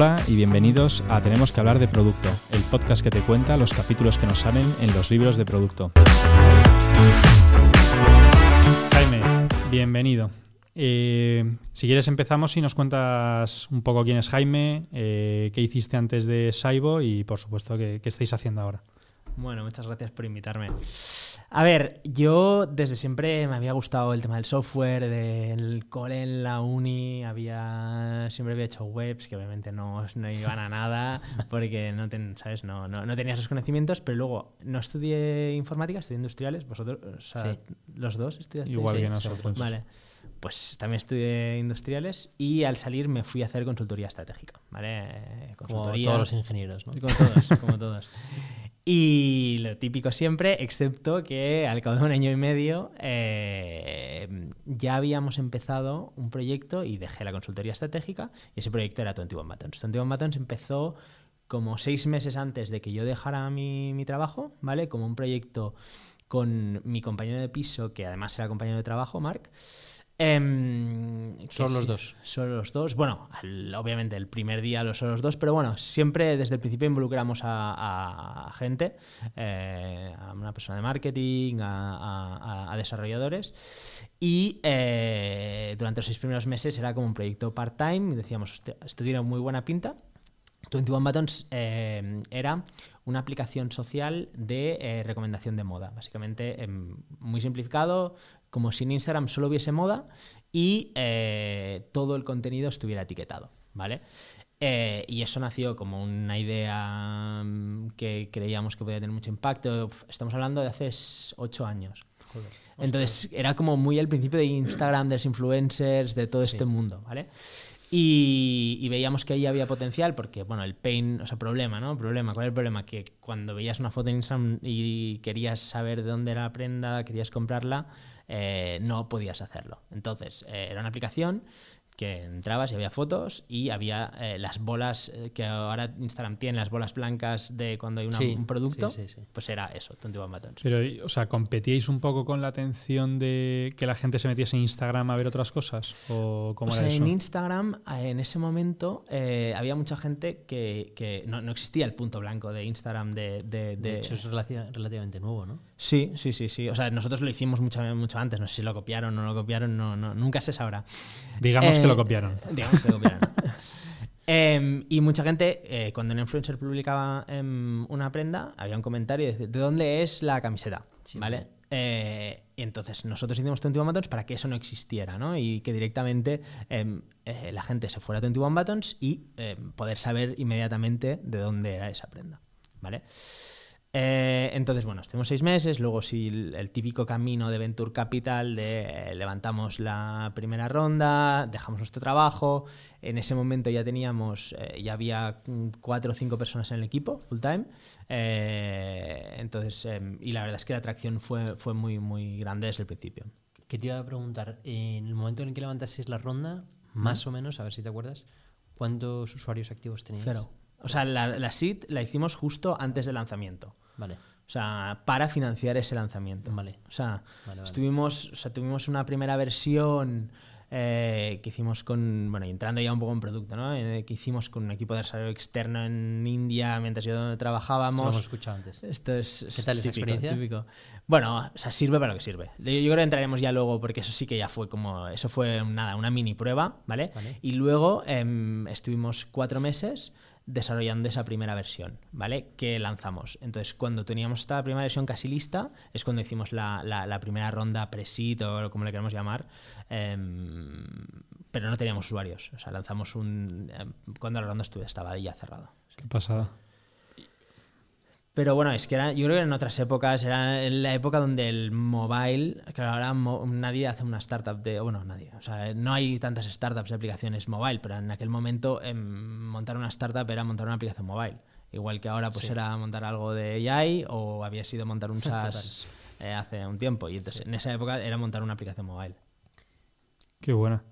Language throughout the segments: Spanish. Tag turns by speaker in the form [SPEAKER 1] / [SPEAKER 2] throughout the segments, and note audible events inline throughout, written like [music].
[SPEAKER 1] Hola y bienvenidos a Tenemos que hablar de producto, el podcast que te cuenta los capítulos que nos salen en los libros de producto. Jaime, bienvenido. Eh, si quieres empezamos y nos cuentas un poco quién es Jaime, eh, qué hiciste antes de Saibo y por supuesto qué, qué estáis haciendo ahora.
[SPEAKER 2] Bueno, muchas gracias por invitarme. A ver, yo desde siempre me había gustado el tema del software, del cole en la uni, había siempre había hecho webs que obviamente no, no iban a nada [laughs] porque no, ten, ¿sabes? No, no, no, tenía esos conocimientos, pero luego no estudié informática, estudié industriales, vosotros, o sea,
[SPEAKER 3] Sí.
[SPEAKER 2] los dos estudiasteis.
[SPEAKER 1] Igual
[SPEAKER 2] Sí.
[SPEAKER 1] que nosotros.
[SPEAKER 2] Vale. Pues también estudié industriales y al salir me fui a hacer consultoría estratégica, ¿vale? Eh,
[SPEAKER 3] Como
[SPEAKER 2] Consultoría,
[SPEAKER 3] todos los ingenieros, ¿no?
[SPEAKER 2] como todos, como [laughs] todos. Y lo típico siempre, excepto que al cabo de un año y medio eh, ya habíamos empezado un proyecto y dejé la consultoría estratégica y ese proyecto era 21 Buttons. 21 Buttons empezó como seis meses antes de que yo dejara mi, mi trabajo, ¿vale? Como un proyecto con mi compañero de piso, que además era compañero de trabajo, Mark. Que
[SPEAKER 3] Solo los
[SPEAKER 2] sí,
[SPEAKER 3] dos.
[SPEAKER 2] Solo los dos. Bueno, al- obviamente el primer día los solo los dos, pero bueno, siempre desde el principio involucramos a, a gente, eh, a una persona de marketing, a, a- a desarrolladores. Y eh, durante los seis primeros meses era como un proyecto part-time decíamos, "Hostia, esto tiene muy buena pinta. 21 Buttons eh, era una aplicación social de eh, recomendación de moda. Básicamente, em, muy simplificado, como si en Instagram solo hubiese moda y eh, todo el contenido estuviera etiquetado, ¿vale? Eh, y eso nació como una idea mm, que creíamos que podía tener mucho impacto. Estamos hablando de hace ocho años. Entonces era como muy el principio de Instagram, de los influencers, de todo este mundo, ¿vale? Y, y veíamos que ahí había potencial porque, bueno, el pain, o sea, problema, ¿no? Problema, ¿cuál es el problema? Que cuando veías una foto en Instagram y querías saber de dónde era la prenda, querías comprarla, eh, no podías hacerlo. Entonces, eh, era una aplicación que entrabas y había fotos y había eh, las bolas eh, que ahora Instagram tiene, las bolas blancas de cuando hay una-
[SPEAKER 3] Sí,
[SPEAKER 2] un producto,
[SPEAKER 3] sí, sí, sí.
[SPEAKER 2] pues era eso, 21 Buttons.
[SPEAKER 1] Pero, o sea, ¿competíais un poco con la atención de que la gente se metiese en Instagram a ver otras cosas? ¿O cómo
[SPEAKER 2] O
[SPEAKER 1] era
[SPEAKER 2] sea,
[SPEAKER 1] eso?
[SPEAKER 2] en Instagram, en ese momento, eh, había mucha gente que, que no, no existía el punto blanco de Instagram de... de-
[SPEAKER 3] De
[SPEAKER 2] de-
[SPEAKER 3] hecho, es relativamente nuevo, ¿no?
[SPEAKER 2] Sí, sí, sí, sí. O sea, nosotros lo hicimos mucho, mucho antes. No sé si lo copiaron o no lo copiaron, no, no, nunca se sabrá.
[SPEAKER 1] Digamos que
[SPEAKER 2] Eh,
[SPEAKER 1] lo copiaron.
[SPEAKER 2] Digamos que lo copiaron. [laughs] Em, y mucha gente, eh, cuando un influencer publicaba em, una prenda, había un comentario de, ¿de dónde es la camiseta?
[SPEAKER 3] Sí,
[SPEAKER 2] ¿Vale? Eh, y entonces nosotros hicimos 21 Buttons para que eso no existiera, ¿no? Y que directamente em, eh, la gente se fuera a 21 Buttons y poder saber inmediatamente de dónde era esa prenda, ¿vale? Eh, entonces, bueno, estuvimos seis meses, luego sí el, el típico camino de Venture Capital de eh, levantamos la primera ronda, dejamos nuestro trabajo, en ese momento ya teníamos, eh, ya había mm, cuatro o cinco personas en el equipo, full time, entonces, em, y la verdad es que la atracción fue, fue muy, muy grande desde el principio.
[SPEAKER 3] Que te iba a preguntar, en el momento en el que levantasteis la ronda, más o menos, a ver si te acuerdas, ¿cuántos usuarios activos teníais?
[SPEAKER 2] Cero. O sea, la, la seed la hicimos justo antes del lanzamiento.
[SPEAKER 3] Vale,
[SPEAKER 2] O sea, para financiar ese lanzamiento.
[SPEAKER 3] Vale.
[SPEAKER 2] O sea,
[SPEAKER 3] Vale, vale.
[SPEAKER 2] estuvimos, o sea, tuvimos una primera versión eh, que hicimos con, bueno, y entrando ya un poco en producto, ¿no? Eh, que hicimos con un equipo de desarrollo externo en India mientras yo
[SPEAKER 3] esto lo hemos
[SPEAKER 2] trabajábamos.
[SPEAKER 3] escuchado antes.
[SPEAKER 2] Esto es,
[SPEAKER 3] ¿Qué tal
[SPEAKER 2] es
[SPEAKER 3] esa
[SPEAKER 2] típico,
[SPEAKER 3] experiencia?
[SPEAKER 2] típico. Bueno, o sea, sirve para lo que sirve. Yo yo creo que entraremos ya luego porque eso sí que ya fue como, eso fue nada, una mini prueba, ¿vale?
[SPEAKER 3] Vale.
[SPEAKER 2] Y luego em, estuvimos cuatro meses desarrollando esa primera versión, ¿vale? Que lanzamos. Entonces, cuando teníamos esta primera versión casi lista, es cuando hicimos la, la- la primera ronda pre-seed o como le queramos llamar, em, pero no teníamos usuarios. O sea, lanzamos un... em, cuando la ronda estuve, estaba ya cerrada.
[SPEAKER 1] Qué pasada.
[SPEAKER 2] Pero bueno, es que era, yo creo que en otras épocas, era en la época donde el mobile, claro, ahora mo- nadie hace una startup de, bueno, nadie, o sea, no hay tantas startups de aplicaciones mobile, pero en aquel momento em, montar una startup era montar una aplicación mobile. Igual que ahora pues
[SPEAKER 3] Sí.
[SPEAKER 2] era montar algo de AI o había sido montar un. [laughs] SaaS eh, hace un tiempo. Y entonces en esa época era montar una aplicación mobile.
[SPEAKER 1] Qué buena.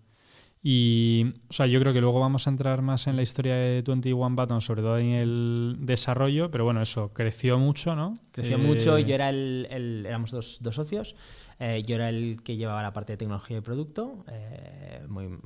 [SPEAKER 1] Y, o sea, yo creo que luego vamos a entrar más en la historia de 21 Buttons, sobre todo en el desarrollo, pero bueno, eso creció mucho, ¿no?
[SPEAKER 2] Creció
[SPEAKER 1] Eh,
[SPEAKER 2] mucho, yo era el, el- éramos dos, dos socios, eh, yo era el que llevaba la parte de tecnología y producto, eh, muy,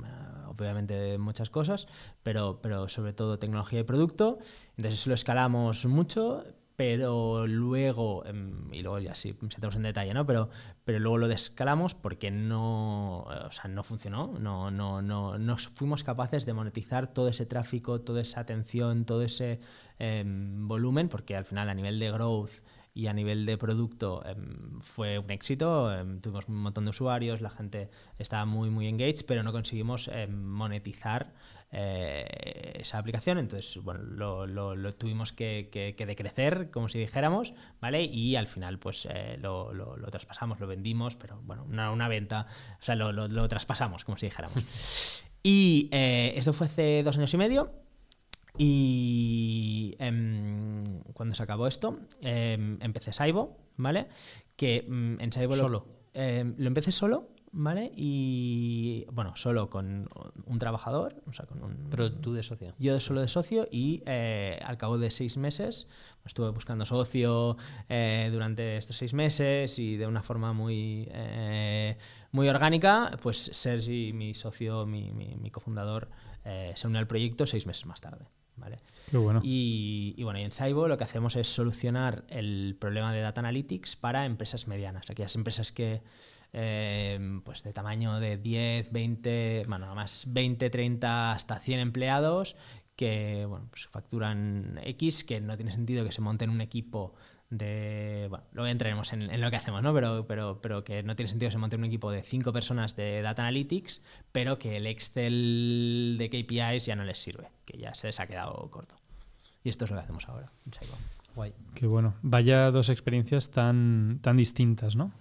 [SPEAKER 2] obviamente muchas cosas, pero, pero sobre todo tecnología y producto. Entonces eso lo escalamos mucho, pero luego, em, y luego ya sí, entramos en detalle, ¿no? Pero, pero luego lo descalamos porque no, o sea, no funcionó, no, no, no, no fuimos capaces de monetizar todo ese tráfico, toda esa atención, todo ese em, volumen, porque al final a nivel de growth y a nivel de producto em, fue un éxito, tuvimos un montón de usuarios, la gente estaba muy, muy engaged, pero no conseguimos monetizar eh, esa aplicación. Entonces, bueno, lo, tuvimos que, decrecer, como si dijéramos, ¿vale? Y al final, pues eh, lo, traspasamos, lo vendimos, pero bueno, una, venta, o sea, lo, traspasamos, como si dijéramos. [laughs] y eh, esto fue hace dos años y medio. Y em, cuando se acabó esto, em, empecé Saibo, ¿vale? Que mm, en Saibo
[SPEAKER 3] solo.
[SPEAKER 2] Em, lo empecé solo ¿vale? Y bueno, solo con un trabajador, o sea, con un...
[SPEAKER 3] Pero tú de socio.
[SPEAKER 2] Yo solo de socio y eh, al cabo de seis meses estuve buscando socio eh, durante estos seis meses y de una forma muy, eh, muy orgánica, pues Sergi, mi socio, mi, mi, cofundador, se unió al proyecto seis meses más tarde. ¿Vale?
[SPEAKER 1] bueno.
[SPEAKER 2] Y, y, bueno, y en Saibo lo que hacemos es solucionar el problema de Data Analytics para empresas medianas, aquellas empresas que Em, pues de tamaño de 10, 20, bueno, más 20, 30, hasta 100 empleados que bueno, pues facturan X, que no tiene sentido que se monte en un equipo de. Bueno, luego entraremos en, lo que hacemos, ¿no? Pero, pero, pero que no tiene sentido que se monte un equipo de 5 personas de Data Analytics, pero que el Excel de KPIs ya no les sirve, que ya se les ha quedado corto. Y esto es lo que hacemos ahora.
[SPEAKER 3] Guay.
[SPEAKER 1] Qué bueno. Vaya dos experiencias tan, tan distintas, ¿no?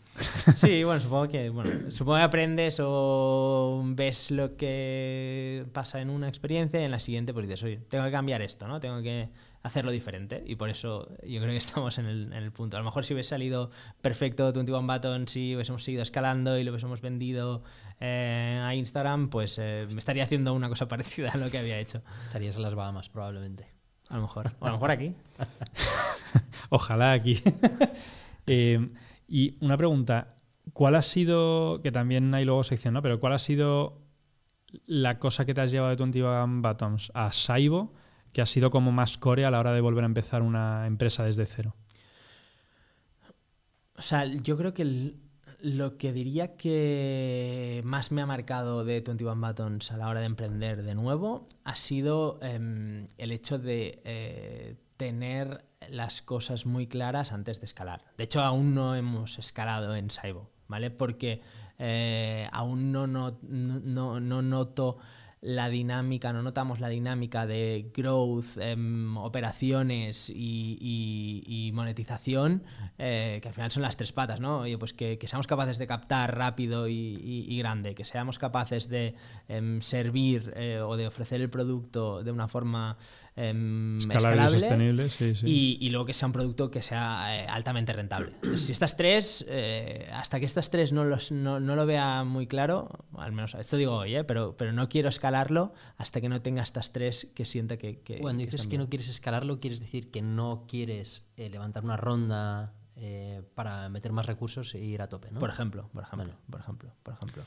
[SPEAKER 2] Sí, bueno, supongo que, bueno, supongo que aprendes o ves lo que pasa en una experiencia y en la siguiente pues dices, oye, tengo que cambiar esto, ¿no? Tengo que hacerlo diferente y por eso yo creo que estamos en el, en el punto. A lo mejor si hubiese salido perfecto 21 Button, si hubiésemos seguido escalando y lo hubiésemos vendido eh, a Instagram, pues eh, me estaría haciendo una cosa [laughs] parecida a lo que había hecho.
[SPEAKER 3] Estarías en las Bahamas probablemente.
[SPEAKER 2] A lo mejor. O [laughs] a lo mejor aquí. [laughs]
[SPEAKER 1] Ojalá aquí. [laughs] eh, y una pregunta, ¿cuál ha sido, que también hay luego sección, ¿no? Pero ¿cuál ha sido la cosa que te has llevado de 21 Buttons a Saibo que ha sido como más core a la hora de volver a empezar una empresa desde cero?
[SPEAKER 2] O sea, yo creo que lo que diría que más me ha marcado de 21 Buttons a la hora de emprender de nuevo ha sido em, el hecho de eh, tener las cosas muy claras antes de escalar. De hecho, aún no hemos escalado en Saibo, ¿vale? Porque eh, aún no, no, no, no noto la dinámica, no notamos la dinámica de growth, em, operaciones y, monetización, eh, que al final son las tres patas, ¿no? Oye, pues que, seamos capaces de captar rápido y, grande, que seamos capaces de em, servir eh, o de ofrecer el producto de una forma em, escalable, y
[SPEAKER 1] sostenible,
[SPEAKER 2] Y, luego que sea un producto que sea eh, altamente rentable. si estas tres, hasta que estas tres no, los, no, lo vea muy claro, al menos esto digo hoy, pero, pero no quiero escalar hasta que no tenga estas tres que sienta que...
[SPEAKER 3] Cuando dices que no quieres escalarlo, quieres decir que no quieres eh, levantar una ronda eh, para meter más recursos e ir a tope, ¿no?
[SPEAKER 2] Por ejemplo, por ejemplo, por ejemplo, por ejemplo.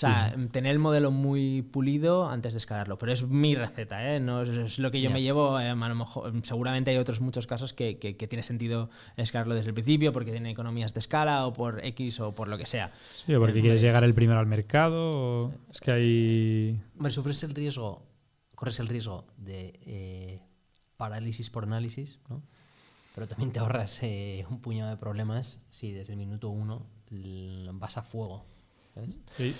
[SPEAKER 2] O sea, tener el modelo muy pulido antes de escalarlo. Pero es mi receta, ¿eh? No es, lo que yo me llevo. Eh, a lo mejor, seguramente hay otros muchos casos que, que, tiene sentido escalarlo desde el principio porque tiene economías de escala o por X o por lo que sea.
[SPEAKER 1] Sí, o porque quieres llegar el primero al mercado. Es que hay.
[SPEAKER 3] Bueno, sufres el riesgo, corres el riesgo de eh, parálisis por análisis, ¿no? Pero también te ahorras eh, un puñado de problemas si desde el minuto uno vas a fuego. ¿sabes?
[SPEAKER 1] Sí.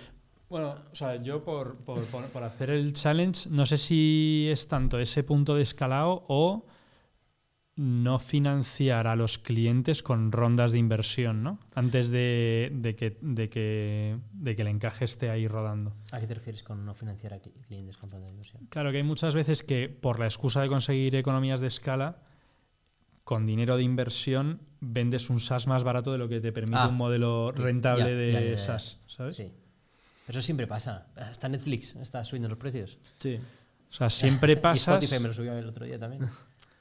[SPEAKER 1] Bueno, o sea, yo por, hacer el challenge, no sé si es tanto ese punto de escalado o no financiar a los clientes con rondas de inversión, ¿no? Antes de, que, de, que, de que el encaje esté ahí rodando.
[SPEAKER 3] ¿A qué te refieres con no financiar a clientes con rondas de inversión?
[SPEAKER 1] Claro que hay muchas veces que por la excusa de conseguir economías de escala, con dinero de inversión vendes un SaaS más barato de lo que te permite
[SPEAKER 3] ah,
[SPEAKER 1] un modelo rentable de SaaS, ¿sabes?
[SPEAKER 3] Sí. Eso siempre pasa. Hasta Netflix está subiendo los precios.
[SPEAKER 2] Sí.
[SPEAKER 1] O sea, siempre [laughs] pasa.
[SPEAKER 3] Spotify me lo subió el otro día también. [laughs]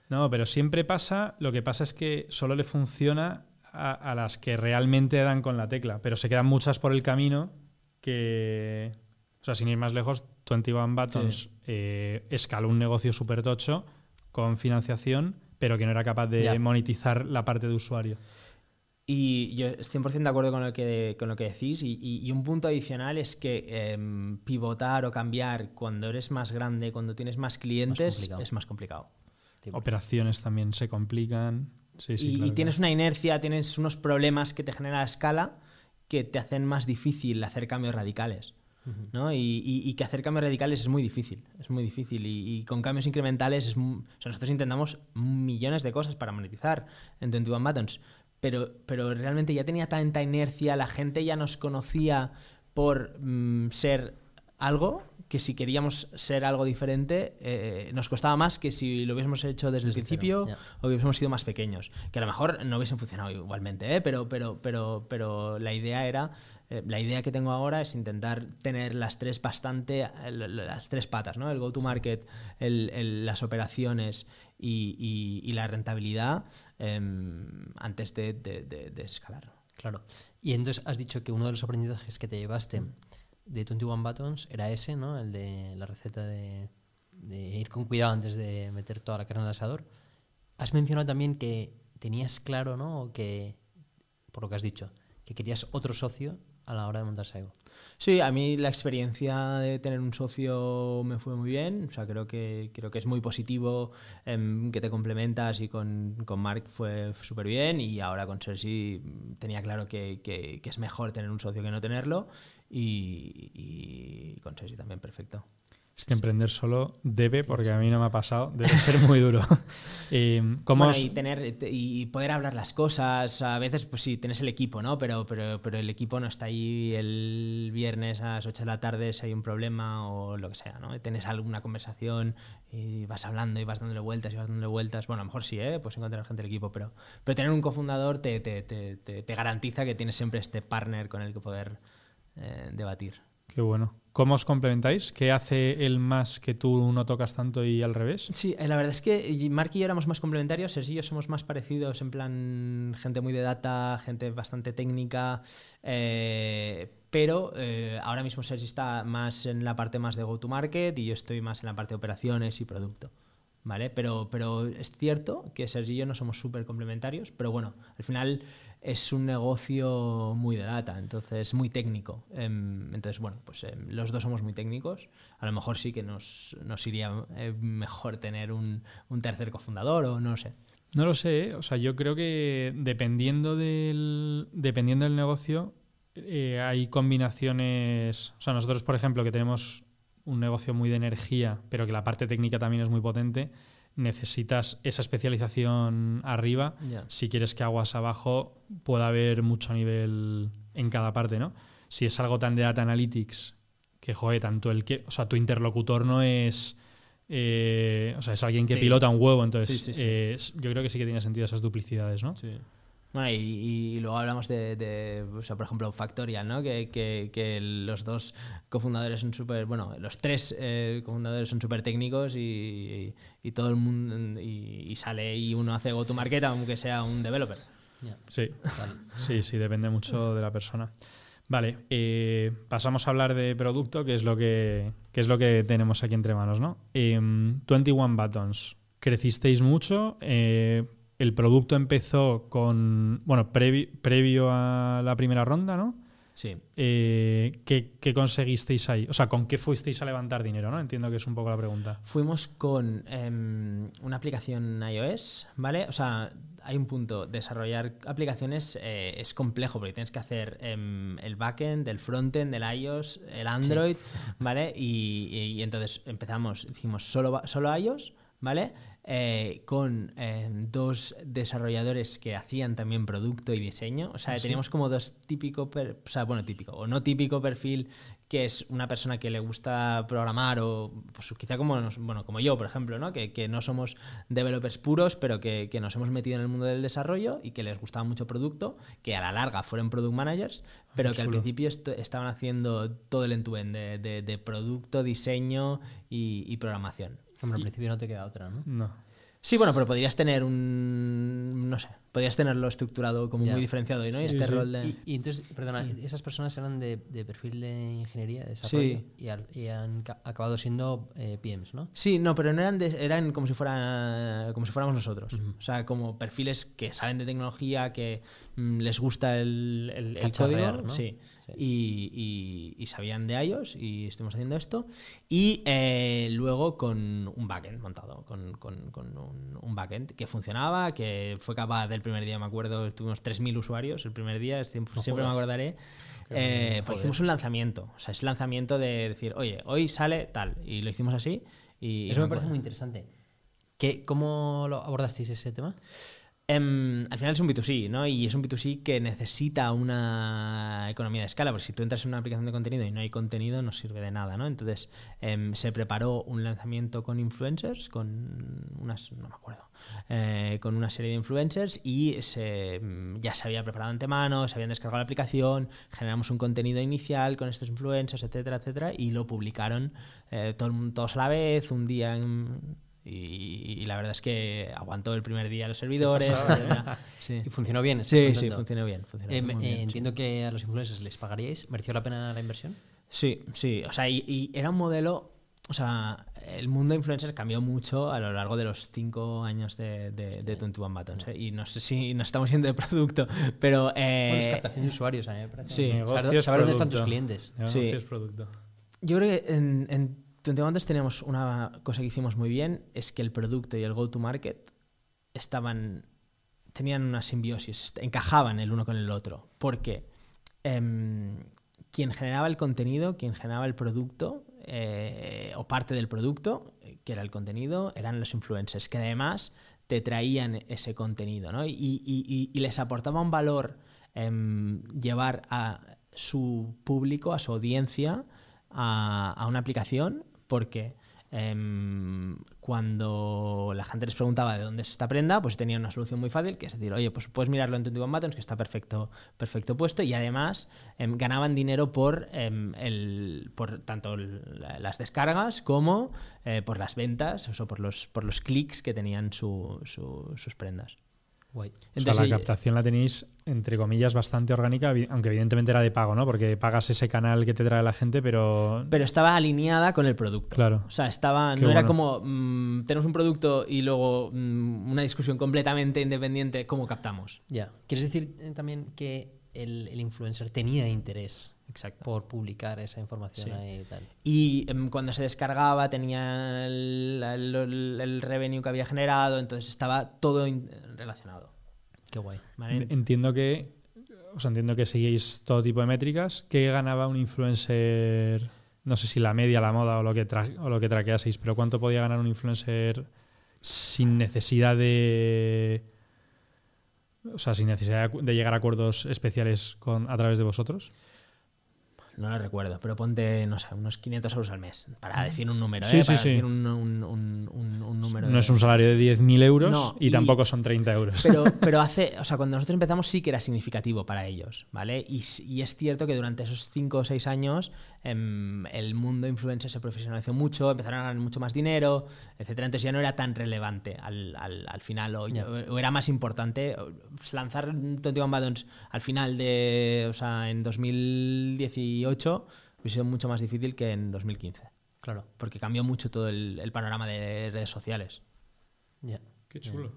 [SPEAKER 1] No, pero siempre pasa. Lo que pasa es que solo le funciona a, las que realmente dan con la tecla. Pero se quedan muchas por el camino que. O sea, sin ir más lejos, 21 Buttons eh, escaló un negocio súper tocho con financiación, pero que no era capaz de
[SPEAKER 3] Ya.
[SPEAKER 1] monetizar la parte de usuario.
[SPEAKER 2] Y yo estoy 100% de acuerdo con lo que, con lo que decís. Y, y- y un punto adicional es que em, pivotar o cambiar cuando eres más grande, cuando tienes más clientes,
[SPEAKER 3] complicado.
[SPEAKER 2] es más complicado.
[SPEAKER 3] Sí,
[SPEAKER 1] Operaciones también se complican. Sí, sí,
[SPEAKER 2] y,
[SPEAKER 1] claro,
[SPEAKER 2] y tienes
[SPEAKER 1] claro.
[SPEAKER 2] una inercia, tienes unos problemas que te genera la escala que te hacen más difícil hacer cambios radicales. ¿no? Y, y- y que hacer cambios radicales es muy difícil. Es muy difícil. Y, y con cambios incrementales, es, o sea, nosotros intentamos millones de cosas para monetizar en 21 Buttons. Pero, pero realmente ya tenía tanta inercia, la gente ya nos conocía por mm, ser algo que si queríamos ser algo diferente eh, nos costaba más que si lo hubiésemos hecho desde,
[SPEAKER 3] Desde
[SPEAKER 2] el principio o hubiésemos sido más pequeños. Que a lo mejor no hubiesen funcionado igualmente, ¿eh? pero, pero, pero, pero la idea era, eh, la idea que tengo ahora es intentar tener las tres bastante, las tres patas, ¿no? El go-to-market, el- el- las operaciones y, y- y la rentabilidad em, antes de, de- de- de escalar.
[SPEAKER 3] Claro. Y entonces has dicho que uno de los aprendizajes que te llevaste
[SPEAKER 2] Mm.
[SPEAKER 3] De 21 Buttons era ese, ¿no? El de la receta de, de ir con cuidado antes de meter toda la carne al asador. Has mencionado también que tenías claro, ¿no? O que, por lo que has dicho, que querías otro socio a la hora de montar Saigo.
[SPEAKER 2] Sí, a mí la experiencia de tener un socio me fue muy bien. O sea, creo que, creo que es muy positivo em, que te complementas y con, con Mark fue súper bien. Y ahora con Sergi tenía claro que, que- que es mejor tener un socio que no tenerlo. Y, y con Sergi también, perfecto.
[SPEAKER 1] Es que emprender solo debe, porque a mí no me ha pasado, debe ser muy duro. [laughs] [laughs] Eh, ¿cómo
[SPEAKER 2] Bueno,
[SPEAKER 1] os-
[SPEAKER 2] y tener y poder hablar las cosas a veces pues sí tienes el equipo no pero pero pero el equipo no está ahí el viernes a las 8 de la tarde si hay un problema o lo que sea no tienes alguna conversación y vas hablando y vas dándole vueltas y vas dándole vueltas. Bueno a lo mejor sí eh puedes encontrar gente del equipo pero pero tener un cofundador te, te, te, te- te garantiza que tienes siempre este partner con el que poder eh, debatir
[SPEAKER 1] Qué bueno. ¿Cómo os complementáis? ¿Qué hace él más que tú no tocas tanto y al revés?
[SPEAKER 2] Sí, eh, la verdad es que Mark y yo éramos más complementarios, Sergi y yo somos más parecidos, en plan gente muy de data, gente bastante técnica, eh, pero eh, ahora mismo Sergi está más en la parte más de go-to-market y yo estoy más en la parte de operaciones y producto. ¿Vale? Pero, pero es cierto que Sergi y yo no somos súper complementarios, pero bueno, al final es un negocio muy de data, entonces muy técnico. Em, entonces, bueno, pues em, los dos somos muy técnicos. A lo mejor sí que nos, nos iría eh, mejor tener un, un tercer cofundador o no sé.
[SPEAKER 1] No lo sé, ¿eh? o sea, yo creo que dependiendo del, dependiendo del negocio, eh, hay combinaciones. O sea, nosotros, por ejemplo, que tenemos un negocio muy de energía, pero que la parte técnica también es muy potente, necesitas esa especialización arriba si quieres que aguas abajo pueda haber mucho nivel en cada parte, ¿no? Si es algo tan de data analytics que, joder, tanto el que, o sea, tu interlocutor no es, eh, o sea, es alguien que
[SPEAKER 2] Sí.
[SPEAKER 1] pilota un huevo, entonces
[SPEAKER 2] Sí, sí, sí.
[SPEAKER 1] eh, yo creo que sí que tiene sentido esas duplicidades, ¿no?
[SPEAKER 2] Bueno, y, y luego hablamos de, de, o sea, por ejemplo, Factorial, ¿no? Que, que- que los dos cofundadores son súper, bueno, los tres eh, cofundadores son súper técnicos y, y todo el mundo, y, y sale y uno hace go-to-market aunque sea un developer.
[SPEAKER 1] Sí,
[SPEAKER 3] vale.
[SPEAKER 1] sí, sí, depende mucho de la persona. Vale, eh, pasamos a hablar de producto, que es lo que, que es lo que tenemos aquí entre manos, ¿no? Em, 21 Buttons, crecisteis mucho, eh, el producto empezó con, bueno, previ- previo a la primera ronda, ¿no?
[SPEAKER 2] Sí.
[SPEAKER 1] Eh, ¿qué, qué conseguisteis ahí? O sea, ¿con qué fuisteis a levantar dinero, no? Entiendo que es un poco la pregunta.
[SPEAKER 2] Fuimos con em, una aplicación iOS, ¿vale? O sea, hay un punto, desarrollar aplicaciones eh, es complejo porque tienes que hacer em, el backend, el frontend, el iOS, el Android, ¿vale? Y, y- y entonces empezamos, hicimos solo, solo iOS, ¿vale? Eh, con em, dos desarrolladores que hacían también producto y diseño. O sea,
[SPEAKER 1] Sí.
[SPEAKER 2] teníamos como dos típico, per- o sea, bueno, típico o no típico perfil que es una persona que le gusta programar o pues quizá como nos- bueno como yo por ejemplo ¿no? que, que no somos developers puros pero que, que nos hemos metido en el mundo del desarrollo y que les gustaba mucho producto que a la larga fueron product managers pero
[SPEAKER 1] qué
[SPEAKER 2] que al principio est- estaban haciendo todo el end-to-end de, de- de producto diseño y, y programación
[SPEAKER 3] Hombre, al principio no te queda otra, ¿no?
[SPEAKER 1] No.
[SPEAKER 2] Sí, bueno, pero podrías tener un, no sé, podías tenerlo estructurado como
[SPEAKER 3] Ya.
[SPEAKER 2] muy diferenciado, ¿no? y
[SPEAKER 1] Sí,
[SPEAKER 2] este
[SPEAKER 1] sí.
[SPEAKER 2] rol de...
[SPEAKER 3] Y, y entonces, perdona,
[SPEAKER 2] Mm.
[SPEAKER 3] esas personas eran de, de perfil de ingeniería, de desarrollo,
[SPEAKER 2] Sí.
[SPEAKER 3] y, al- y han ca- acabado siendo eh, PMs, ¿no?
[SPEAKER 2] Sí, no, pero no eran, de- eran como si fueran como si fuéramos nosotros. O sea, como perfiles que saben de tecnología, que mm, les gusta el, el, el código,
[SPEAKER 3] ¿no?
[SPEAKER 2] sí. Y, y- y sabían de iOS y estuvimos haciendo esto. Y eh, luego con un backend montado, con, con- con un, un backend que funcionaba, que fue capaz del primer día, me acuerdo, tuvimos 3.000 usuarios el primer día, siempre,
[SPEAKER 3] No
[SPEAKER 2] siempre me acordaré. Eh, pues hicimos un lanzamiento, o sea, es lanzamiento de decir, oye, hoy sale tal, y lo hicimos así. Y
[SPEAKER 3] Eso me parece muy interesante. ¿Qué, ¿Cómo lo abordasteis ese tema?
[SPEAKER 2] Em, al final es un B2C, ¿no? Y es un B2C que necesita una economía de escala, porque si tú entras en una aplicación de contenido y no hay contenido, no sirve de nada, ¿no? Entonces em, se preparó un lanzamiento con influencers, con unas, no me acuerdo, eh, con una serie de influencers y se, em, ya se había preparado antemano, se habían descargado la aplicación, generamos un contenido inicial con estos influencers, etcétera, etcétera, y lo publicaron eh, todo todos a la vez, un día en- y, y la verdad es que aguantó el primer día los servidores. [laughs] Sí,
[SPEAKER 3] Y funcionó bien,
[SPEAKER 2] sí, sí,
[SPEAKER 3] contento.
[SPEAKER 2] funcionó bien. funcionó
[SPEAKER 3] Eh, me-
[SPEAKER 2] bien,
[SPEAKER 3] eh,
[SPEAKER 2] sí.
[SPEAKER 3] entiendo que a los influencers les pagaríais. ¿Mereció la pena la inversión?
[SPEAKER 2] Sí, sí. O sea, y, y era un modelo. O sea, el mundo de influencers cambió mucho a lo largo de los cinco años de, de, de 21 Buttons. ¿eh? Y no sé si nos estamos yendo de producto, pero. eh,
[SPEAKER 3] bueno, es captación de usuarios, parece.
[SPEAKER 2] sí.
[SPEAKER 3] Saber,
[SPEAKER 1] Negocios,
[SPEAKER 3] saber dónde están tus clientes.
[SPEAKER 2] Sí.
[SPEAKER 1] es producto.
[SPEAKER 2] Yo creo que en, en 21 Buttons teníamos una cosa que hicimos muy bien: es que el producto y el go-to-market estaban. tenían una simbiosis, encajaban el uno con el otro. Porque em, quien generaba el contenido, quien generaba el producto, eh, o parte del producto, que era el contenido, eran los influencers, que además te traían ese contenido, ¿no? Y, les aportaba un valor em, llevar a su público, a su audiencia, a una aplicación, porque em, cuando la gente les preguntaba de dónde es esta prenda, pues tenían una solución muy fácil, que es decir, oye, pues puedes mirarlo en 21 Buttons, que está perfecto, perfecto puesto, y además em, ganaban dinero por, em, el, por tanto las descargas como eh, por las ventas, o sea, por los, por los clics que tenían su- sus prendas.
[SPEAKER 3] Guay.
[SPEAKER 1] O sea,
[SPEAKER 2] Entonces,
[SPEAKER 1] la captación la tenéis, entre comillas, bastante orgánica, aunque evidentemente era de pago, ¿no? Porque pagas ese canal que te trae la gente, pero...
[SPEAKER 2] pero estaba alineada con el producto.
[SPEAKER 1] Claro.
[SPEAKER 2] O sea, estaba,
[SPEAKER 1] Qué
[SPEAKER 2] no era como mm, tenemos un producto y luego mm, una discusión completamente independiente, ¿cómo captamos?
[SPEAKER 3] Ya. ¿Quieres decir eh, también que el, el influencer tenía interés
[SPEAKER 2] Exacto.
[SPEAKER 3] por publicar esa información
[SPEAKER 2] Sí.
[SPEAKER 3] ahí y tal?
[SPEAKER 2] Y em, cuando se descargaba tenía el, el- el- el revenue que había generado, entonces estaba todo relacionado.
[SPEAKER 3] Qué guay.
[SPEAKER 2] ¿vale?
[SPEAKER 1] Entiendo que... O sea, entiendo que seguíais todo tipo de métricas. ¿Qué ganaba un influencer? No sé si la media, la moda o lo que, tra- o lo que traqueaseis, pero ¿cuánto podía ganar un influencer sin necesidad de... O sea, sin necesidad de llegar a acuerdos especiales con, a través de vosotros?
[SPEAKER 2] No lo recuerdo, pero ponte, no sé, unos 500 euros al mes, para decir un número,
[SPEAKER 1] Sí,
[SPEAKER 2] ¿eh?
[SPEAKER 1] sí,
[SPEAKER 2] para
[SPEAKER 1] sí.
[SPEAKER 2] decir un, un- un- un- un número.
[SPEAKER 1] No
[SPEAKER 2] de-
[SPEAKER 1] es un salario de 10.000 euros
[SPEAKER 2] No,
[SPEAKER 1] y,
[SPEAKER 2] y-
[SPEAKER 1] tampoco son 30 euros.
[SPEAKER 2] Pero, [laughs] pero hace, o sea, cuando nosotros empezamos sí que era significativo para ellos, ¿vale? Y, y es cierto que durante esos 5 o 6 años em, el mundo influencer se profesionalizó mucho, empezaron a ganar mucho más dinero, etcétera. Entonces ya no era tan relevante al, al- al final, o, era más importante pues, lanzar 21 Buttons al final de, o sea, en 2018 hubiese sido mucho más difícil que en 2015,
[SPEAKER 3] Claro.
[SPEAKER 2] porque cambió mucho todo el, el panorama de redes sociales.
[SPEAKER 3] Ya.
[SPEAKER 1] Qué chulo.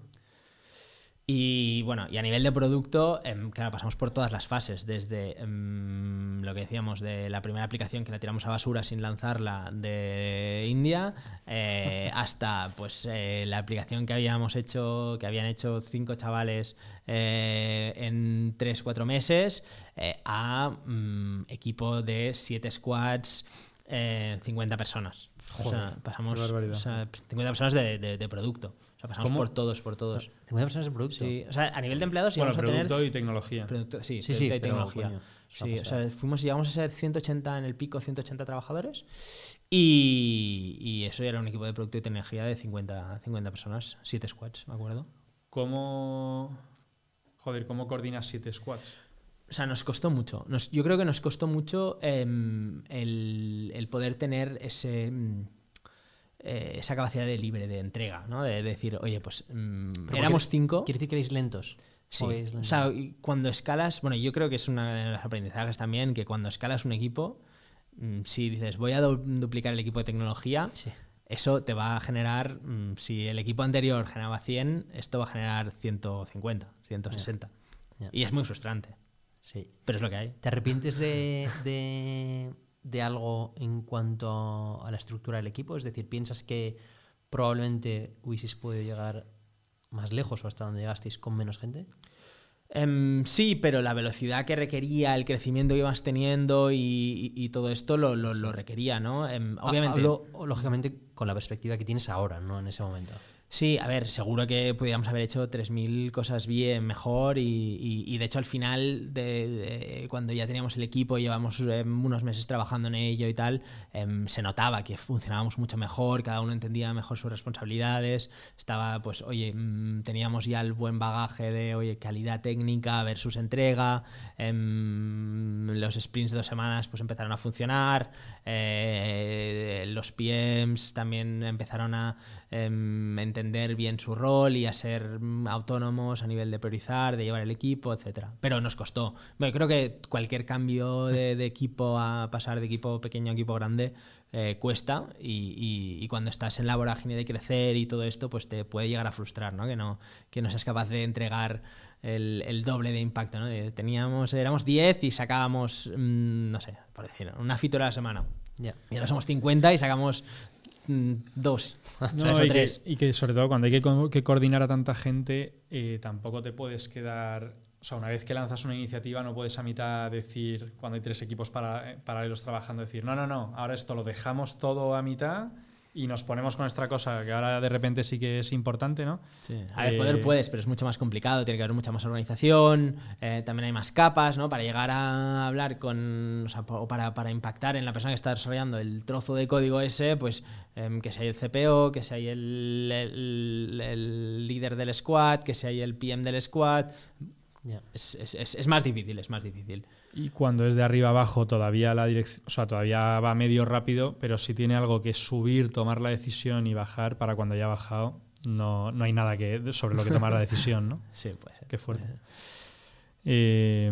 [SPEAKER 2] Y bueno, y a nivel de producto, em, claro, pasamos por todas las fases, desde em, lo que decíamos de la primera aplicación que la tiramos a basura sin lanzarla de India, eh, hasta pues eh, la aplicación que habíamos hecho, que habían hecho cinco chavales eh, en 3-4 meses, eh, a mm, equipo de 7 squads, eh, 50 personas. o sea,
[SPEAKER 1] Joder,
[SPEAKER 2] pasamos o sea, 50 personas de, de- de producto. Sea, pasamos
[SPEAKER 1] ¿Cómo?
[SPEAKER 2] por todos, por todos.
[SPEAKER 3] 50 personas de producto.
[SPEAKER 2] Sí, o sea, a nivel de empleados
[SPEAKER 1] Bueno,
[SPEAKER 2] íbamos a tener
[SPEAKER 1] producto y tecnología.
[SPEAKER 2] producto- sí,
[SPEAKER 3] Sí,
[SPEAKER 2] producto
[SPEAKER 3] sí,
[SPEAKER 2] y tecnología.
[SPEAKER 3] coño,
[SPEAKER 2] Sí, o sea, fuimos, llegamos a ser 180 en el pico, 180 trabajadores y, y eso era un equipo de producto y tecnología de 50, 50 personas, 7 squads, me acuerdo.
[SPEAKER 1] ¿Cómo. Joder, ¿cómo coordinas 7 squads?
[SPEAKER 2] O sea, nos costó mucho. Nos- yo creo que nos costó mucho em, el, el poder tener ese, mm, eh, esa capacidad de libre de entrega, ¿no? De, decir, oye, pues mm, éramos cinco.
[SPEAKER 3] ¿Quiere decir que erais lentos?
[SPEAKER 2] Sí, o sea, cuando escalas, bueno, yo creo que es una de los aprendizajes también, que cuando escalas un equipo, mm, si dices voy a du- duplicar el equipo de tecnología,
[SPEAKER 3] Sí.
[SPEAKER 2] eso te va a generar, mm, si el equipo anterior generaba 100, esto va a generar 150, 160.
[SPEAKER 3] Ya.
[SPEAKER 2] Y es muy frustrante,
[SPEAKER 3] Sí.
[SPEAKER 2] pero es lo que hay.
[SPEAKER 3] ¿Te arrepientes de, de, de algo en cuanto a la estructura del equipo? Es decir, ¿piensas que probablemente hubieses podido llegar más lejos o hasta donde llegasteis con menos gente?
[SPEAKER 2] Em, sí, pero la velocidad que requería, el crecimiento que ibas teniendo y, y- y todo esto lo, lo- lo requería, ¿no? Em, obviamente.
[SPEAKER 3] Hablo, lógicamente, con la perspectiva que tienes ahora, no en ese momento.
[SPEAKER 2] Sí, a ver, seguro que pudiéramos haber hecho 3.000 cosas bien, mejor y, y- y de hecho al final, de, cuando ya teníamos el equipo, llevamos em, unos meses trabajando en ello y tal, em, se notaba que funcionábamos mucho mejor, cada uno entendía mejor sus responsabilidades, estaba pues, oye, mm, teníamos ya el buen bagaje de, oye, calidad técnica versus entrega, em, los sprints de dos semanas pues empezaron a funcionar, eh, los PMs también empezaron a em, entender bien su rol y a ser mm, autónomos a nivel de priorizar, de llevar el equipo, etcétera. Pero nos costó. Bueno, creo que cualquier cambio de, de equipo a pasar de equipo pequeño a equipo grande eh, cuesta y, y- y cuando estás en la vorágine de crecer y todo esto, pues te puede llegar a frustrar, ¿no? Que no, que no seas capaz de entregar el, el doble de impacto, ¿no? De- Teníamos, éramos 10 y sacábamos, mm, no sé, por decir, una feature a la semana.
[SPEAKER 3] Ya.
[SPEAKER 2] Y ahora somos 50 y sacamos mm, dos.
[SPEAKER 1] No,
[SPEAKER 2] ¿sabes? O
[SPEAKER 1] y, que,
[SPEAKER 2] tres.
[SPEAKER 1] y que sobre todo cuando hay que, co- que coordinar a tanta gente, eh, tampoco te puedes quedar. O sea, una vez que lanzas una iniciativa, no puedes a mitad decir, cuando hay tres equipos para- eh, paralelos trabajando, decir, no, no, no, ahora esto lo dejamos todo a mitad y nos ponemos con nuestra cosa, que ahora de repente sí que es importante, ¿no?
[SPEAKER 2] Sí. A ver, poder
[SPEAKER 1] Eh,
[SPEAKER 2] puedes, pero es mucho más complicado, tiene que haber mucha más organización, eh, también hay más capas, ¿no? Para llegar a hablar con, o sea, para, para impactar en la persona que está desarrollando el trozo de código ese, pues em, que sea el CPO, que sea el, el- el líder del squad, que sea el PM del squad. Es- es- es más difícil, es más difícil.
[SPEAKER 1] Y cuando es de arriba abajo, todavía la dirección, o sea, todavía va medio rápido, pero si tiene algo que subir, tomar la decisión y bajar, para cuando ya ha bajado, no, no hay nada que, sobre lo que tomar la [laughs] decisión, ¿no?
[SPEAKER 2] Sí, puede ser.
[SPEAKER 1] Qué fuerte. Eh,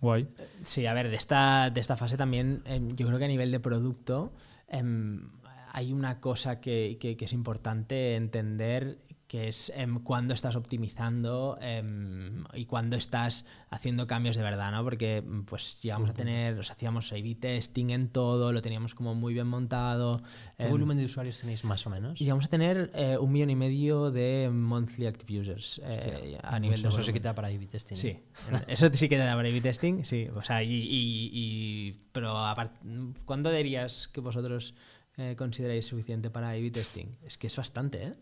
[SPEAKER 1] guay.
[SPEAKER 2] Sí, a ver, de esta, de esta fase también, em, yo creo que a nivel de producto em, hay una cosa que, que- que es importante entender que es em, cuándo estás optimizando em, y cuándo estás haciendo cambios de verdad, ¿no? Porque mm, pues llegamos a tener, o sea, hacíamos A-B testing en todo, lo teníamos como muy bien montado.
[SPEAKER 3] ¿Qué
[SPEAKER 2] em,
[SPEAKER 3] volumen de usuarios tenéis más o menos?
[SPEAKER 2] y vamos a tener eh, un millón y medio de monthly active users eh, a nivel de
[SPEAKER 3] eso se
[SPEAKER 2] volumen.
[SPEAKER 3] quita para A/B testing.
[SPEAKER 2] Sí, eso sí que te da para A/B testing, sí. O sea, y, y- y- pero apart- ¿cuándo dirías que vosotros eh, consideráis suficiente para A/B testing? Es que es bastante, ¿eh?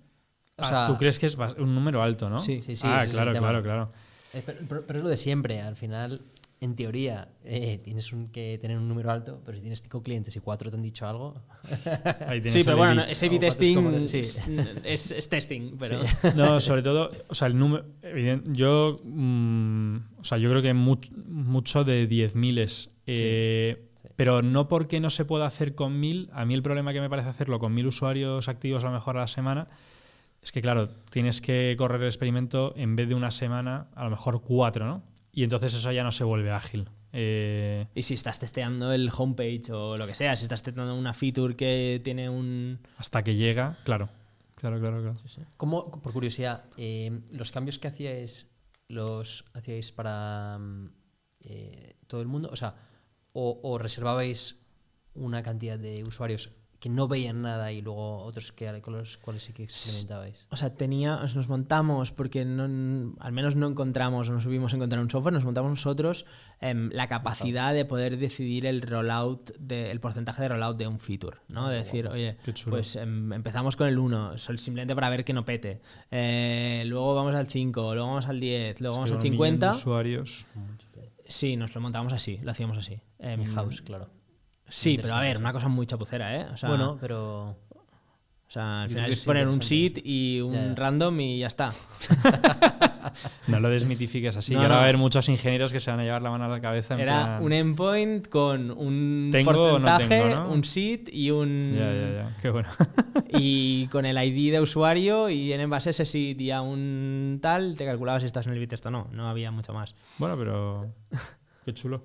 [SPEAKER 3] O
[SPEAKER 1] Ah, ¿Tú crees que es un número alto, no?
[SPEAKER 2] Sí.
[SPEAKER 3] Sí, sí,
[SPEAKER 1] ah, claro, claro, claro.
[SPEAKER 3] Eh, pero, es lo de siempre. Al final, en teoría, eh, tienes un- que tener un número alto, pero si tienes cinco clientes y cuatro te han dicho algo, [laughs]
[SPEAKER 1] Ahí tienes
[SPEAKER 2] Sí, pero bueno, es A/B testing,
[SPEAKER 3] sí.
[SPEAKER 2] es, es- es testing, pero... [laughs]
[SPEAKER 1] No, sobre todo, o sea, el número. evident- yo. mm, o sea, yo creo que much- mucho de 10.000 es. eh, Pero no porque no se pueda hacer con 1.000. A mí el problema que me parece hacerlo con 1.000 usuarios activos a lo mejor a la semana es que, claro, tienes que correr el experimento en vez de una semana, a lo mejor cuatro, ¿no? Y entonces eso ya no se vuelve ágil. Eh,
[SPEAKER 2] Y si estás testeando el homepage o lo que sea, si estás testeando una feature que tiene un...
[SPEAKER 1] hasta que llega, claro. Claro, claro, claro.
[SPEAKER 3] ¿Cómo, por curiosidad, eh, los cambios que hacíais, los hacíais para eh, todo el mundo? O sea, o, o reservabais una cantidad de usuarios que no veían nada y luego otros que, con los cuales sí que experimentabais.
[SPEAKER 2] O sea, tenía, nos montamos, porque no, al menos no encontramos o no subimos a encontrar un software, nos montamos nosotros em, la capacidad de poder decidir el rollout, de, el porcentaje de rollout de un feature, ¿no? De decir, oye, pues em, empezamos con el 1, sol- simplemente para ver que no pete. Eh, luego vamos al 5, luego vamos al 10, luego vamos al
[SPEAKER 1] que un millón de
[SPEAKER 2] 50.
[SPEAKER 1] usuarios.
[SPEAKER 2] Sí, nos lo montamos así, lo hacíamos así. Em,
[SPEAKER 3] In-house, claro.
[SPEAKER 2] Sí, pero a ver, una cosa muy chapucera, ¿eh? O sea,
[SPEAKER 3] bueno, pero
[SPEAKER 2] O sea, al final es poner un seed y un
[SPEAKER 3] Ya, ya.
[SPEAKER 2] random y ya está. [laughs]
[SPEAKER 1] No lo desmitifiques así,
[SPEAKER 2] No,
[SPEAKER 1] que ahora
[SPEAKER 2] no.
[SPEAKER 1] va a haber muchos ingenieros que se van a llevar la mano a la cabeza. en
[SPEAKER 2] Era
[SPEAKER 1] plan,
[SPEAKER 2] un endpoint con un
[SPEAKER 1] ¿Tengo o no
[SPEAKER 2] porcentaje,
[SPEAKER 1] tengo, no?
[SPEAKER 2] un seed y un
[SPEAKER 1] Ya, ya, ya. Qué bueno. [laughs]
[SPEAKER 2] y [laughs] con el ID de usuario y en base a ese seed y a un tal te calculaba si estás en el bitest o no. No había mucho más.
[SPEAKER 1] bueno, pero. Qué chulo.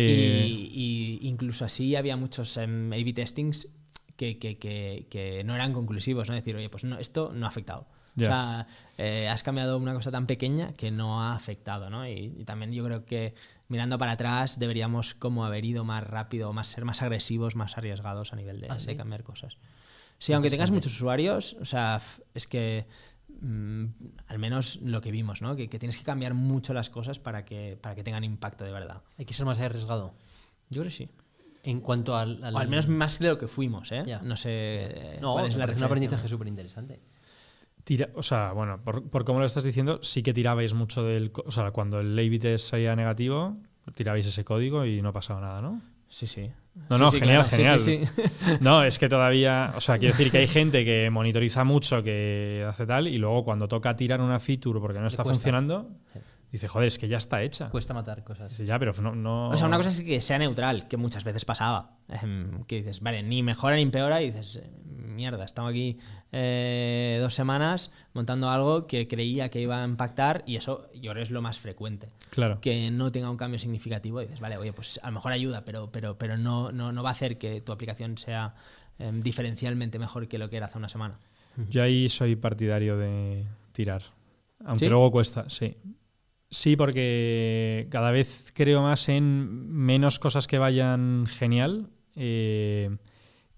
[SPEAKER 1] Eh,
[SPEAKER 2] Y, y incluso así había muchos em, A-B testings que, que- que- que no eran conclusivos, ¿no? Decir, oye, pues no, esto no ha afectado.
[SPEAKER 1] Ya.
[SPEAKER 2] O sea, eh, has cambiado una cosa tan pequeña que no ha afectado, ¿no? Y, y también yo creo que mirando para atrás deberíamos como haber ido más rápido, más ser más agresivos, más arriesgados a nivel de,
[SPEAKER 3] ¿Ah,
[SPEAKER 2] de cambiar cosas. Sí, aunque tengas muchos usuarios, o sea, es que mm, al menos lo que vimos, ¿no? Que, que tienes que cambiar mucho las cosas para que, para que tengan impacto de verdad.
[SPEAKER 3] Hay que ser más arriesgado.
[SPEAKER 2] Yo creo que sí.
[SPEAKER 3] En cuanto al.
[SPEAKER 2] O al menos más de lo que fuimos, ¿eh? No sé
[SPEAKER 3] No,
[SPEAKER 2] es la
[SPEAKER 3] un aprendizaje súper interesante.
[SPEAKER 1] tira- o sea, bueno, por, por cómo lo estás diciendo, sí que tirabais mucho del. O sea, cuando el A-B test salía negativo, tirabais ese código y no pasaba nada, ¿no?
[SPEAKER 2] Sí, sí.
[SPEAKER 1] No,
[SPEAKER 2] Sí,
[SPEAKER 1] no,
[SPEAKER 2] sí,
[SPEAKER 1] genial,
[SPEAKER 2] claro.
[SPEAKER 1] Genial.
[SPEAKER 2] sí.
[SPEAKER 1] No, es que todavía, o sea, quiero decir que hay gente que monitoriza mucho, que hace tal, y luego cuando toca tirar una feature porque no está funcionando, dice, joder, es que ya está hecha.
[SPEAKER 3] Cuesta matar cosas.
[SPEAKER 1] Dice, ya, pero no, no-
[SPEAKER 2] O sea, una cosa es que sea neutral, que muchas veces pasaba. Em, Que dices, vale, ni mejora ni empeora, y dices, eh, mierda, estamos aquí eh, dos semanas montando algo que creía que iba a impactar, y eso yo creo es lo más frecuente.
[SPEAKER 1] Claro.
[SPEAKER 2] Que no tenga un cambio significativo, y dices, vale, oye, pues a lo mejor ayuda, pero, pero, pero no, no, no va a hacer que tu aplicación sea em, diferencialmente mejor que lo que era hace una semana.
[SPEAKER 1] Yo ahí soy partidario de tirar. Aunque
[SPEAKER 2] ¿Sí?
[SPEAKER 1] luego cuesta, sí. Sí, porque cada vez creo más en menos cosas que vayan genial eh,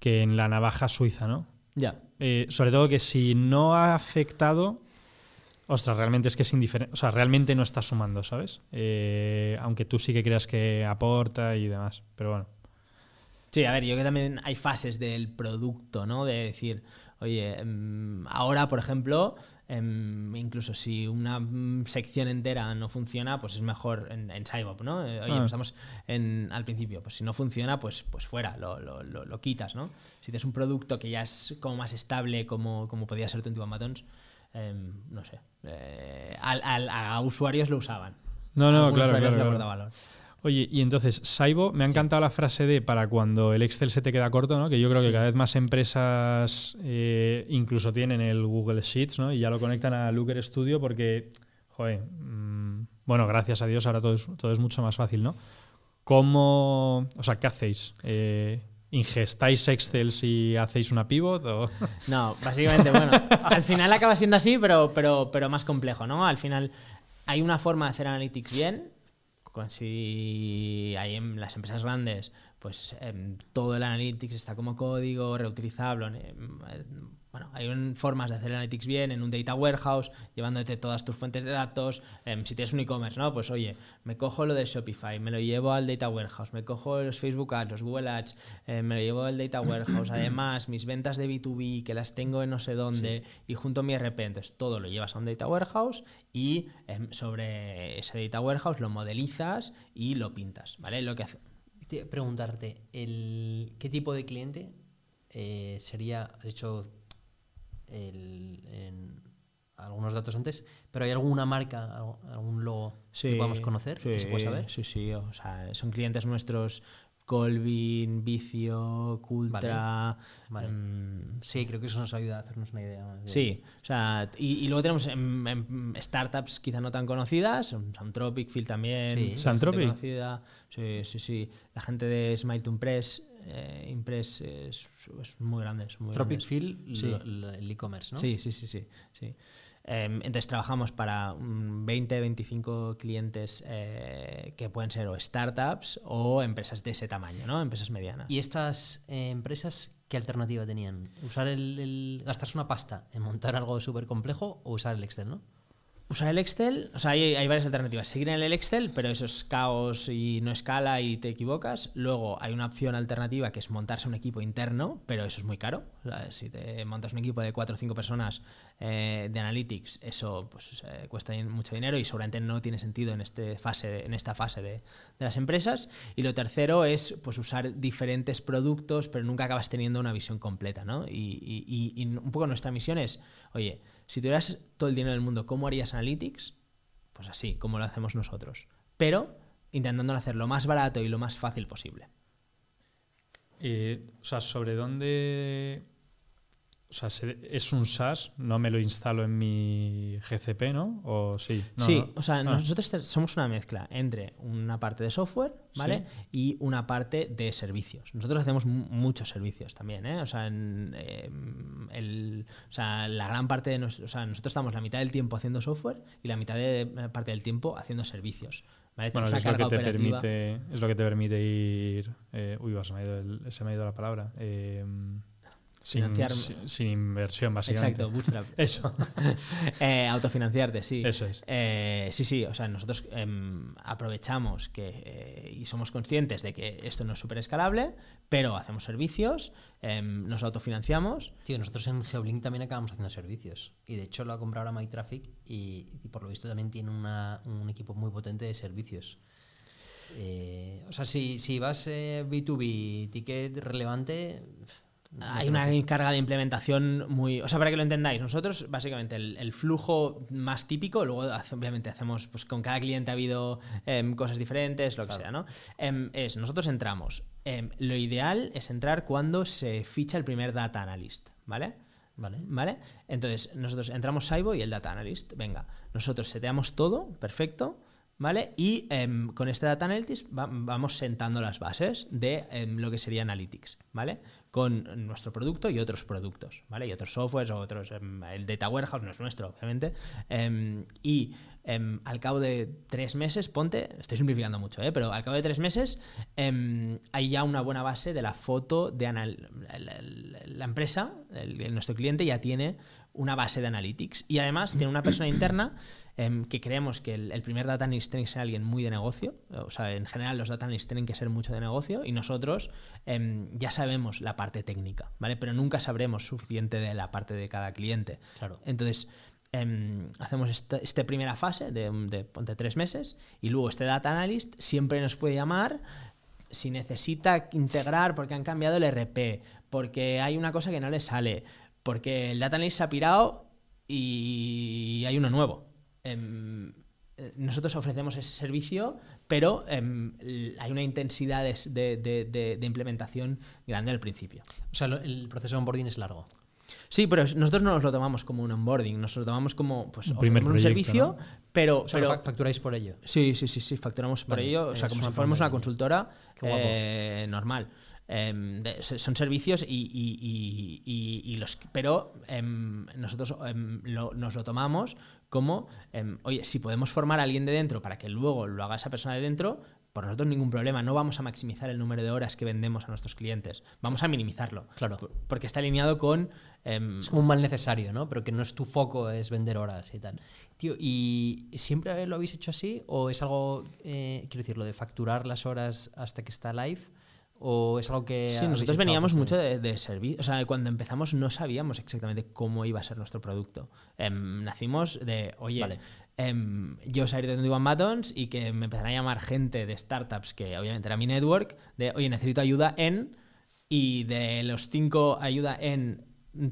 [SPEAKER 1] que en la navaja suiza, ¿no?
[SPEAKER 2] Ya.
[SPEAKER 1] Eh, sobre todo que si no ha afectado, ostras, realmente es que es indiferente, o sea, realmente no está sumando, ¿sabes? Eh, aunque tú sí que creas que aporta y demás, pero bueno.
[SPEAKER 2] Sí, a ver, yo creo que también hay fases del producto, ¿no? De decir, oye, em, ahora, por ejemplo, em, incluso si una mm, sección entera no funciona, pues es mejor en, en SciBob, ¿no? Eh, oye,
[SPEAKER 1] Ah.
[SPEAKER 2] estamos en, al principio, pues si no funciona, pues, pues fuera, lo, lo- lo- lo quitas, ¿no? Si tienes un producto que ya es como más estable, como, como podía ser 21 Buttons, em, no sé, eh, al- al- a usuarios lo usaban.
[SPEAKER 1] No, no,
[SPEAKER 2] Algunos
[SPEAKER 1] claro, claro,
[SPEAKER 2] valor.
[SPEAKER 1] Oye, y entonces, Saibo, me ha encantado la frase de para cuando el Excel se te queda corto, ¿no? Que yo creo que cada vez más empresas eh, incluso tienen el Google Sheets, ¿no? Y ya lo conectan a Looker Studio porque, joder, mm, bueno, gracias a Dios ahora todo es, todo es mucho más fácil, ¿no? ¿Cómo, o sea, qué hacéis? Eh, ¿Ingestáis Excel si hacéis una pivot? O...
[SPEAKER 2] No, básicamente, bueno, al final acaba siendo así, pero, pero, pero más complejo, ¿no? Al final hay una forma de hacer analytics bien, con si hay en las empresas grandes, pues em, todo el analytics está como código, reutilizable. em, bueno, hay un- formas de hacer analytics bien en un data warehouse, llevándote todas tus fuentes de datos. em, si tienes un e-commerce, ¿no? Pues oye, me cojo lo de Shopify, me lo llevo al data warehouse, me cojo los Facebook Ads, los Google Ads, eh, me lo llevo al data warehouse. Además, mis ventas de B2B, que las tengo en no sé dónde, y junto a mi RP, entonces todo lo llevas a un data warehouse y em, sobre ese data warehouse lo modelizas y lo pintas, ¿vale? Lo que hace.
[SPEAKER 3] Te- Preguntarte, el, ¿qué tipo de cliente eh, sería, has dicho el- en algunos datos antes, pero ¿hay alguna marca, algún logo que podamos conocer, que se pueda saber?
[SPEAKER 2] Sí, sí, o sea, son clientes nuestros Colvin, Vicio, Cultra.
[SPEAKER 3] Vale.
[SPEAKER 2] em,
[SPEAKER 3] Sí, creo que eso nos ayuda a hacernos una idea. de-
[SPEAKER 2] Sí, o sea, y, y luego tenemos em, em, startups quizá no tan conocidas, Soundtropic, Phil también.
[SPEAKER 3] Sí.
[SPEAKER 2] conocida. Sí, sí, sí. La gente de Smile to Impress, eh, Impress es, es muy grande. es muy
[SPEAKER 3] Tropic. Field,
[SPEAKER 2] Sí.
[SPEAKER 3] el e-commerce, ¿no?
[SPEAKER 2] Sí, sí, sí, sí. sí. Em, entonces trabajamos para mm, 20, 25 clientes eh, que pueden ser o startups o empresas de ese tamaño, ¿no? Empresas medianas.
[SPEAKER 3] ¿Y estas eh, empresas qué alternativa tenían? ¿Usar el, el- gastarse una pasta en montar algo súper complejo o usar el Excel, no?
[SPEAKER 2] Usar el Excel, o sea, hay, hay, varias alternativas. Seguir en el Excel, pero eso es caos y no escala y te equivocas. Luego hay una opción alternativa que es montarse un equipo interno, pero eso es muy caro. Si te montas un equipo de cuatro o cinco personas eh, de Analytics, eso pues, eh, cuesta mucho dinero y seguramente no tiene sentido en, este fase, en esta fase de, las empresas. Y lo tercero es pues, usar diferentes productos, pero nunca acabas teniendo una visión completa. ¿no? Y un poco nuestra misión es, oye, si tuvieras todo el dinero del mundo, ¿cómo harías Analytics? Pues así, como lo hacemos nosotros. Pero intentando hacer lo más barato y lo más fácil posible.
[SPEAKER 1] Eh, o sea, ¿sobre dónde o sea, es un SaaS, no me lo instalo en mi GCP, ¿no? O sí.
[SPEAKER 2] sí, o sea, nosotros somos una mezcla entre una parte de software, ¿vale? Y una parte de servicios. Nosotros hacemos muchos servicios también, ¿eh? O sea, en, em, el, o sea, la gran parte de nosotros, o sea, nosotros estamos la mitad del tiempo haciendo software y la mitad de eh, parte del tiempo haciendo servicios. ¿vale?
[SPEAKER 1] Bueno, es lo, que te permite, es lo que te permite ir. Eh, uy, se me, ha ido se me ha ido la palabra. Eh, sin, sin, inversión, básicamente.
[SPEAKER 2] Exacto, bootstrap. [laughs]
[SPEAKER 1] Eso. [laughs]
[SPEAKER 2] eh, autofinanciarte, sí.
[SPEAKER 1] Eso es.
[SPEAKER 2] Eh, sí, sí, o sea, nosotros eh, aprovechamos que, eh, y somos conscientes de que esto no es súper escalable, pero hacemos servicios, em, nos autofinanciamos.
[SPEAKER 3] Tío, nosotros en Geoblink también acabamos haciendo servicios. Y de hecho lo ha comprado ahora MyTraffic y, y por lo visto también tiene una, un equipo muy potente de servicios. Eh, o sea, si, si vas B2B, ticket relevante
[SPEAKER 2] hay una carga de implementación muy. O sea, para que lo entendáis, nosotros, básicamente, el, flujo más típico, luego obviamente hacemos, pues con cada cliente ha habido em, cosas diferentes, lo que sea, ¿no? Em, es, nosotros entramos. Em, lo ideal es entrar cuando se ficha el primer data analyst, ¿vale?
[SPEAKER 3] Vale.
[SPEAKER 2] ¿Vale? Entonces, nosotros entramos Saibo y el data analyst. Venga, nosotros seteamos todo, perfecto. ¿Vale? Y con este Data Analytics vamos sentando las bases de lo que sería Analytics, ¿vale? Con nuestro producto y otros productos, ¿vale? Y otros softwares o otros. Em, el Data Warehouse no es nuestro, obviamente. Em, y em, al cabo de tres meses, ponte, estoy simplificando mucho, ¿eh? pero al cabo de tres meses hay ya una buena base de la foto de la, empresa, nuestro cliente ya tiene una base de analytics y además tiene una persona interna Em, que creemos que el, primer data analyst tiene que ser alguien muy de negocio, o sea, en general los data analysts tienen que ser mucho de negocio y nosotros em, ya sabemos la parte técnica, ¿vale? Pero nunca sabremos suficiente de la parte de cada cliente.
[SPEAKER 3] Claro.
[SPEAKER 2] Entonces, em, hacemos esta, esta, primera fase de, de, tres meses y luego este data analyst siempre nos puede llamar si necesita integrar porque han cambiado el RP, porque hay una cosa que no le sale, porque el data analyst se ha pirado y hay uno nuevo. Em, eh, nosotros ofrecemos ese servicio, pero em, hay una intensidad de, implementación grande al principio.
[SPEAKER 3] O sea, el proceso de onboarding es largo.
[SPEAKER 2] Sí, pero nosotros no nos lo tomamos como un onboarding, nos lo tomamos como pues, un, servicio, pero,
[SPEAKER 3] facturáis por ello.
[SPEAKER 2] Sí, sí, sí, sí, facturamos por ello, o sea, como si fuéramos una consultora eh, normal. Em, son servicios y, los pero nosotros nos lo tomamos como, em, oye, si podemos formar a alguien de dentro para que luego lo haga esa persona de dentro, por nosotros ningún problema. No vamos a maximizar el número de horas que vendemos a nuestros clientes. Vamos a minimizarlo.
[SPEAKER 3] Claro.
[SPEAKER 2] Porque está alineado con.
[SPEAKER 3] Em, es como un mal necesario, ¿no? Pero que no es tu foco, es vender horas y tal. Tío, ¿y siempre lo habéis hecho así? ¿O es algo, eh, quiero decir, lo de facturar las horas hasta que está live? ¿O es algo que.?
[SPEAKER 2] Sí, nosotros veníamos mucho de, servicio. O sea, cuando empezamos no sabíamos exactamente cómo iba a ser nuestro producto. Em, nacimos de, oye, vale. Em, yo salí de 21 Buttons y que me empezaron a llamar gente de startups, que obviamente era mi network, de, oye, necesito ayuda en. Y de los cinco ayuda en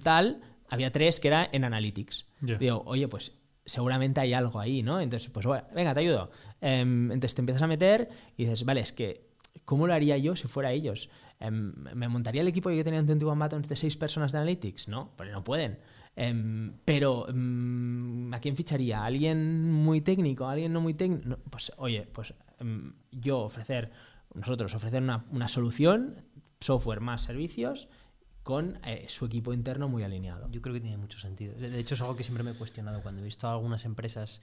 [SPEAKER 2] tal, había tres que era en Analytics. Digo, oye, pues seguramente hay algo ahí, ¿no? Entonces, pues bueno, venga, te ayudo. Em, entonces te empiezas a meter y dices, vale, es que ¿Cómo lo haría yo si fuera ellos? Em, ¿Me montaría el equipo que yo tenía en 21 Buttons de seis personas de Analytics? No, porque no pueden. Em, pero, em, ¿a quién ficharía? ¿Alguien muy técnico? ¿Alguien no muy técnico? pues, oye, pues yo ofrecer, nosotros ofrecer una, solución, software más servicios, con eh, su equipo interno muy alineado.
[SPEAKER 3] Yo creo que tiene mucho sentido. De hecho, es algo que siempre me he cuestionado cuando he visto algunas empresas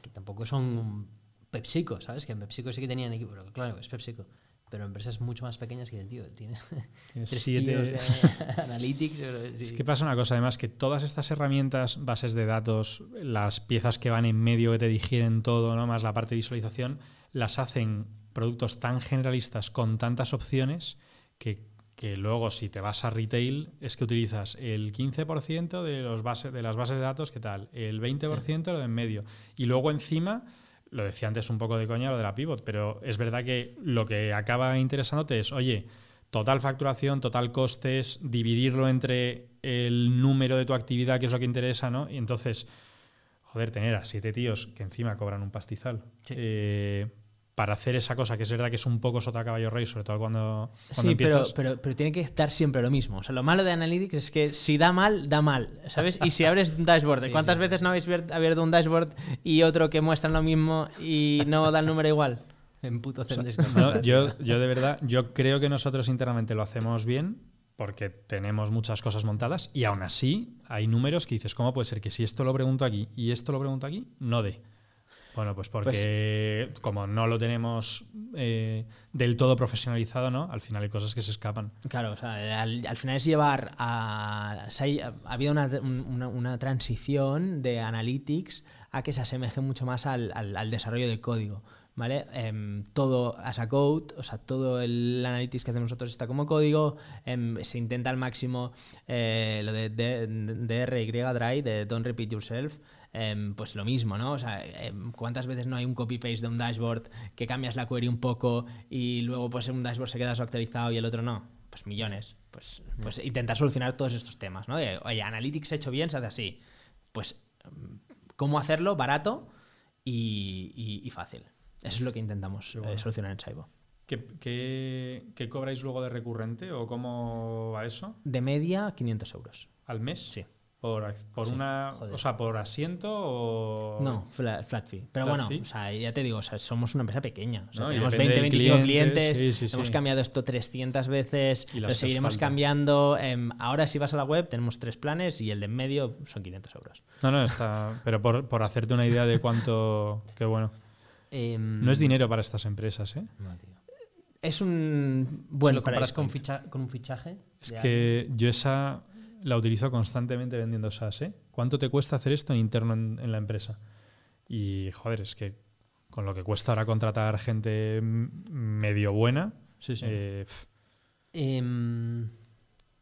[SPEAKER 3] que tampoco son PepsiCo, ¿sabes? Que en PepsiCo sí que tenían equipo, pero claro, es PepsiCo. Pero empresas mucho más pequeñas que tío, tienes [laughs]
[SPEAKER 1] Tienes
[SPEAKER 3] tres
[SPEAKER 1] siete-
[SPEAKER 3] tíos de [laughs] analytics. pero sí.
[SPEAKER 1] Es que pasa una cosa, además, que todas estas herramientas, bases de datos, las piezas que van en medio que te digieren todo, ¿no? más la parte de visualización, las hacen productos tan generalistas con tantas opciones que, que luego si te vas a retail es que utilizas el 15% de, los bases, de las bases de datos, ¿qué tal? El 20% lo de en medio. Y luego encima, lo decía antes un poco de coña lo de la pivot, pero es verdad que lo que acaba interesándote es, oye, total facturación, total costes, dividirlo entre el número de tu actividad, que es lo que interesa, ¿no? Y entonces, joder, tener a siete tíos que encima cobran un pastizal.
[SPEAKER 3] Sí.
[SPEAKER 1] eh, para hacer esa cosa que es verdad que es un poco sota caballo rey, sobre todo cuando, cuando
[SPEAKER 2] Sí, pero,
[SPEAKER 1] empiezas.
[SPEAKER 2] pero, pero tiene que estar siempre lo mismo. O sea, lo malo de Analytics es que si da mal, da mal, ¿sabes? Y si abres un dashboard, [laughs]
[SPEAKER 3] Sí,
[SPEAKER 2] ¿cuántas
[SPEAKER 3] sí.
[SPEAKER 2] veces no habéis abierto un dashboard y otro que muestra lo mismo y no da el número igual? [laughs]
[SPEAKER 3] En puto
[SPEAKER 1] O sea, no, yo, yo de verdad, yo creo que nosotros internamente lo hacemos bien porque tenemos muchas cosas montadas y aún así hay números que dices, ¿cómo puede ser que si esto lo pregunto aquí y esto lo pregunto aquí, no dé? Bueno, pues porque como no lo tenemos eh, del todo profesionalizado, ¿no? Al final hay cosas que se escapan.
[SPEAKER 2] Claro, o sea, al, al final es llevar a. ha, ha habido una, una- una transición de Analytics a que se asemeje mucho más al, al- al desarrollo de código. ¿Vale? Em, todo as a code, o sea, todo el analytics que hacemos nosotros está como código. em, se intenta al máximo eh, lo de, de, DRY, dry, de don't repeat yourself. Em, pues lo mismo, ¿no? O sea, em, ¿cuántas veces no hay un copy-paste de un dashboard que cambias la query un poco y luego pues un dashboard se queda actualizado y el otro no? Pues millones. Pues, pues intentar solucionar todos estos temas, ¿no? De, oye, Analytics hecho bien, se hace así. Pues, em, ¿cómo hacerlo barato y, y- y fácil? Eso es lo que intentamos
[SPEAKER 1] bueno.
[SPEAKER 2] eh, solucionar en Saibo.
[SPEAKER 1] ¿Qué, qué, qué cobráis luego de recurrente o cómo va eso?
[SPEAKER 2] De media, 500 euros.
[SPEAKER 1] ¿Al mes?
[SPEAKER 2] Sí.
[SPEAKER 1] ¿Por, ac- por
[SPEAKER 2] Sí,
[SPEAKER 1] una,
[SPEAKER 3] joder.
[SPEAKER 1] o sea, por asiento o...?
[SPEAKER 2] No, flat, flat fee. Pero
[SPEAKER 1] Flat
[SPEAKER 2] bueno,
[SPEAKER 1] fee.
[SPEAKER 2] o sea, ya te digo, o sea, somos una empresa pequeña. O sea,
[SPEAKER 1] No,
[SPEAKER 2] tenemos
[SPEAKER 1] depende
[SPEAKER 2] 20,
[SPEAKER 1] del
[SPEAKER 2] 25
[SPEAKER 1] cliente,
[SPEAKER 2] clientes,
[SPEAKER 1] sí, sí,
[SPEAKER 2] hemos
[SPEAKER 1] sí.
[SPEAKER 2] cambiado esto 300 veces,
[SPEAKER 1] Y
[SPEAKER 2] lo seguiremos cambiando. Em, ahora si vas a la web tenemos tres planes y el de en medio son 500 euros.
[SPEAKER 1] No, no, está. [laughs] Pero por, por hacerte una idea de cuánto. Qué bueno.
[SPEAKER 3] Em,
[SPEAKER 1] No es dinero para estas empresas, ¿eh?
[SPEAKER 3] No, tío.
[SPEAKER 2] Es un
[SPEAKER 3] Bueno,
[SPEAKER 2] buen
[SPEAKER 3] lo comparas con, ficha- con un fichaje.
[SPEAKER 1] Es que yo esa la utilizo constantemente vendiendo SaaS, ¿eh? ¿Cuánto te cuesta hacer esto en interno en, en la empresa? Y, joder, es que con lo que cuesta ahora contratar gente medio buena.
[SPEAKER 2] Sí, sí.
[SPEAKER 1] eh,
[SPEAKER 3] Em,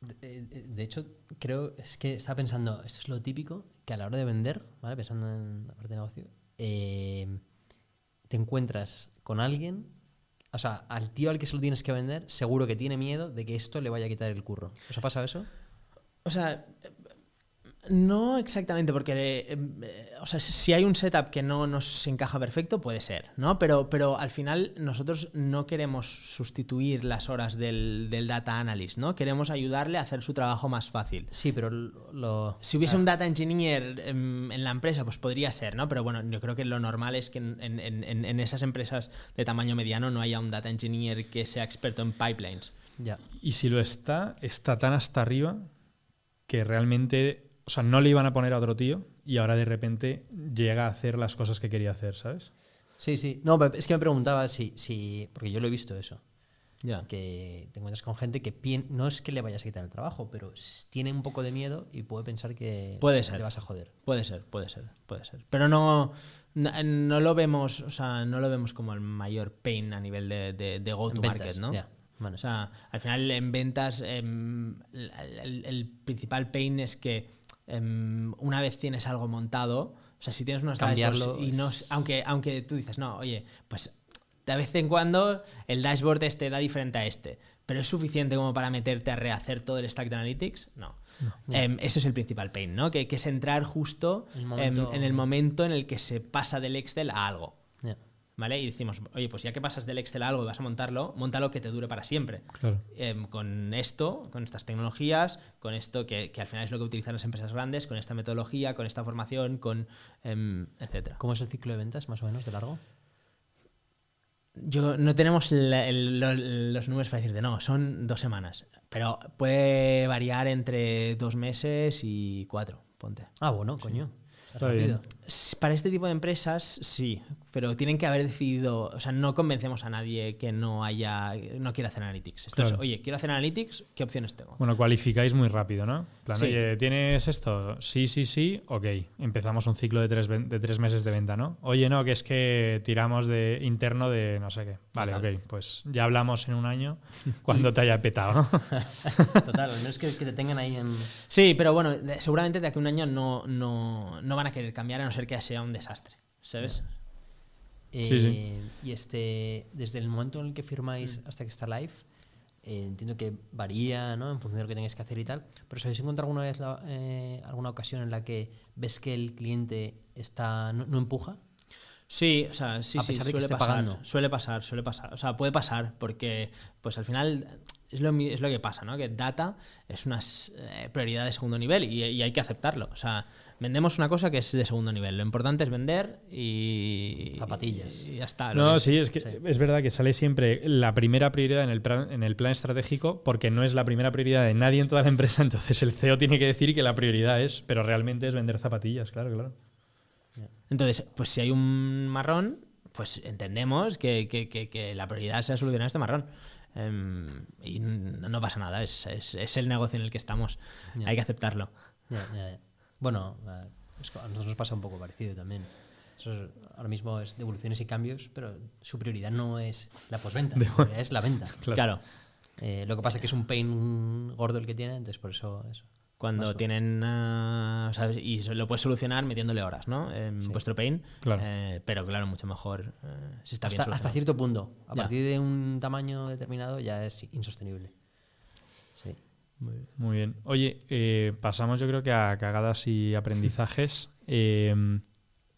[SPEAKER 3] de, de- de hecho, creo, es que estaba pensando, esto es lo típico, que a la hora de vender, ¿vale? Pensando en la parte de negocio, em, te encuentras con alguien, o sea, al tío al que se lo tienes que vender, seguro que tiene miedo de que esto le vaya a quitar el curro. ¿Os ha pasado eso?
[SPEAKER 2] O sea, no exactamente, porque eh, eh, o sea, si hay un setup que no nos encaja perfecto, puede ser, ¿no? Pero, pero al final nosotros no queremos sustituir las horas del, del data analyst, ¿no? Queremos ayudarle a hacer su trabajo más fácil.
[SPEAKER 3] Sí, pero lo... lo-
[SPEAKER 2] Si hubiese un data engineer en, en la empresa, pues podría ser, ¿no? Pero bueno, yo creo que lo normal es que en, en- en- en esas empresas de tamaño mediano no haya un data engineer que sea experto en pipelines.
[SPEAKER 3] Ya.
[SPEAKER 1] y si lo está, está tan hasta arriba que realmente. O sea, no le iban a poner a otro tío y ahora de repente llega a hacer las cosas que quería hacer, ¿sabes?
[SPEAKER 3] Sí, sí. No, pero es que me preguntaba si, si... Porque yo lo he visto eso.
[SPEAKER 2] Ya.
[SPEAKER 3] que te encuentras con gente que pien- no es que le vayas a quitar el trabajo, pero tiene un poco de miedo y puede pensar que
[SPEAKER 2] Puede ser.
[SPEAKER 3] le vas a joder.
[SPEAKER 2] Puede ser, puede ser, puede ser. Pero no, no, no lo vemos, o sea, no lo vemos como el mayor pain a nivel de, de, de go to
[SPEAKER 3] ventas,
[SPEAKER 2] market, ¿no?
[SPEAKER 3] ya, vale.
[SPEAKER 2] O sea, al final en ventas em, el, principal pain es que em, una vez tienes algo montado, o sea, si tienes unos dashboards y no, aunque, aunque tú dices, no, oye, pues de vez en cuando el dashboard este da diferente a este, pero es suficiente como para meterte a rehacer todo el stack de analytics, no. Em, ese es el principal pain, ¿no? Que, que es entrar justo
[SPEAKER 3] El momento-
[SPEAKER 2] en el momento en el que se pasa del Excel a algo. ¿Vale? Y decimos, oye, pues ya que pasas del Excel a algo y vas a montarlo, montalo que te dure para siempre.
[SPEAKER 1] Claro.
[SPEAKER 2] Em, con esto, con estas tecnologías, con esto que, que al final es lo que utilizan las empresas grandes, con esta metodología, con esta formación, con em, etcétera.
[SPEAKER 3] ¿Cómo es el ciclo de ventas, más o menos, de largo?
[SPEAKER 2] Yo no tenemos la- el- lo- los números para decirte, no, son dos semanas. Pero puede variar entre dos meses y cuatro, ponte.
[SPEAKER 3] Ah, bueno, coño.
[SPEAKER 1] Está bien.
[SPEAKER 2] Para este tipo de empresas, sí. pero tienen que haber decidido, o sea, no convencemos a nadie que no haya, no quiera hacer analytics. Esto es, oye, quiero hacer analytics, ¿qué opciones tengo?
[SPEAKER 1] Bueno, cualificáis muy rápido, ¿no? Plan,
[SPEAKER 2] Sí.
[SPEAKER 1] oye, ¿tienes esto? Sí, sí, sí, ok. Empezamos un ciclo de tres, de tres meses de venta, ¿no? Oye, no, que es que tiramos de interno de no sé qué. Vale,
[SPEAKER 3] Total.
[SPEAKER 1] ok, pues ya hablamos en un año [laughs] cuando te haya petado, ¿no? [laughs]
[SPEAKER 3] Total, al menos que, que te tengan ahí en.
[SPEAKER 2] Sí, pero bueno, seguramente de aquí a un año no, no, no van a querer cambiar a no ser que sea un desastre, ¿sabes?
[SPEAKER 3] Eh,
[SPEAKER 1] Sí, sí.
[SPEAKER 3] Y este, desde el momento en el que firmáis hasta que está live, eh, entiendo que varía ¿no? en función de lo que tengáis que hacer y tal, pero ¿os habéis encontrado alguna vez la- eh, alguna ocasión en la que ves que el cliente está no, no empuja?
[SPEAKER 2] Sí, o sea, sí,
[SPEAKER 3] A
[SPEAKER 2] sí,
[SPEAKER 3] que
[SPEAKER 2] suele
[SPEAKER 3] esté
[SPEAKER 2] pasar,
[SPEAKER 3] pagando.
[SPEAKER 2] suele pasar, suele pasar. O sea, puede pasar porque, pues al final es lo, es lo que pasa, ¿no? Que data es una eh, prioridad de segundo nivel y, y hay que aceptarlo. O sea, vendemos una cosa que es de segundo nivel. Lo importante es vender y
[SPEAKER 3] Zapatillas.
[SPEAKER 2] Y ya está.
[SPEAKER 1] No,
[SPEAKER 2] que-
[SPEAKER 1] sí, es que
[SPEAKER 3] sí.
[SPEAKER 1] es verdad que sale siempre la primera prioridad en el, plan, en el plan estratégico porque no es la primera prioridad de nadie en toda la empresa, [laughs] entonces el CEO tiene que decir que la prioridad es, pero realmente es vender zapatillas, claro, claro.
[SPEAKER 2] Entonces, pues si hay un marrón, pues entendemos que, que- que- que la prioridad sea solucionar este marrón. Em, y no pasa nada, es, es- es el negocio en el que estamos. Hay que aceptarlo.
[SPEAKER 3] Ya, ya, ya. Bueno, a nosotros nos pasa un poco parecido también. Nosotros ahora mismo es devoluciones y cambios, pero su prioridad no es la postventa, su prioridad es la venta. [laughs]
[SPEAKER 1] Claro.
[SPEAKER 2] claro.
[SPEAKER 3] Eh, lo que pasa es que es un pain gordo el que tiene, entonces por eso eso.
[SPEAKER 2] Cuando
[SPEAKER 3] Más
[SPEAKER 2] tienen. o sea, y lo puedes solucionar metiéndole horas, ¿no? En
[SPEAKER 3] Sí.
[SPEAKER 2] vuestro pain.
[SPEAKER 1] Claro.
[SPEAKER 2] Eh, pero claro, mucho mejor eh, si está bien
[SPEAKER 3] hasta, hasta
[SPEAKER 2] solucionado.
[SPEAKER 3] cierto punto. A
[SPEAKER 2] Ya.
[SPEAKER 3] partir de un tamaño determinado ya es insostenible.
[SPEAKER 1] Muy bien. Oye, eh, pasamos yo creo que a cagadas y aprendizajes. [laughs] Eh,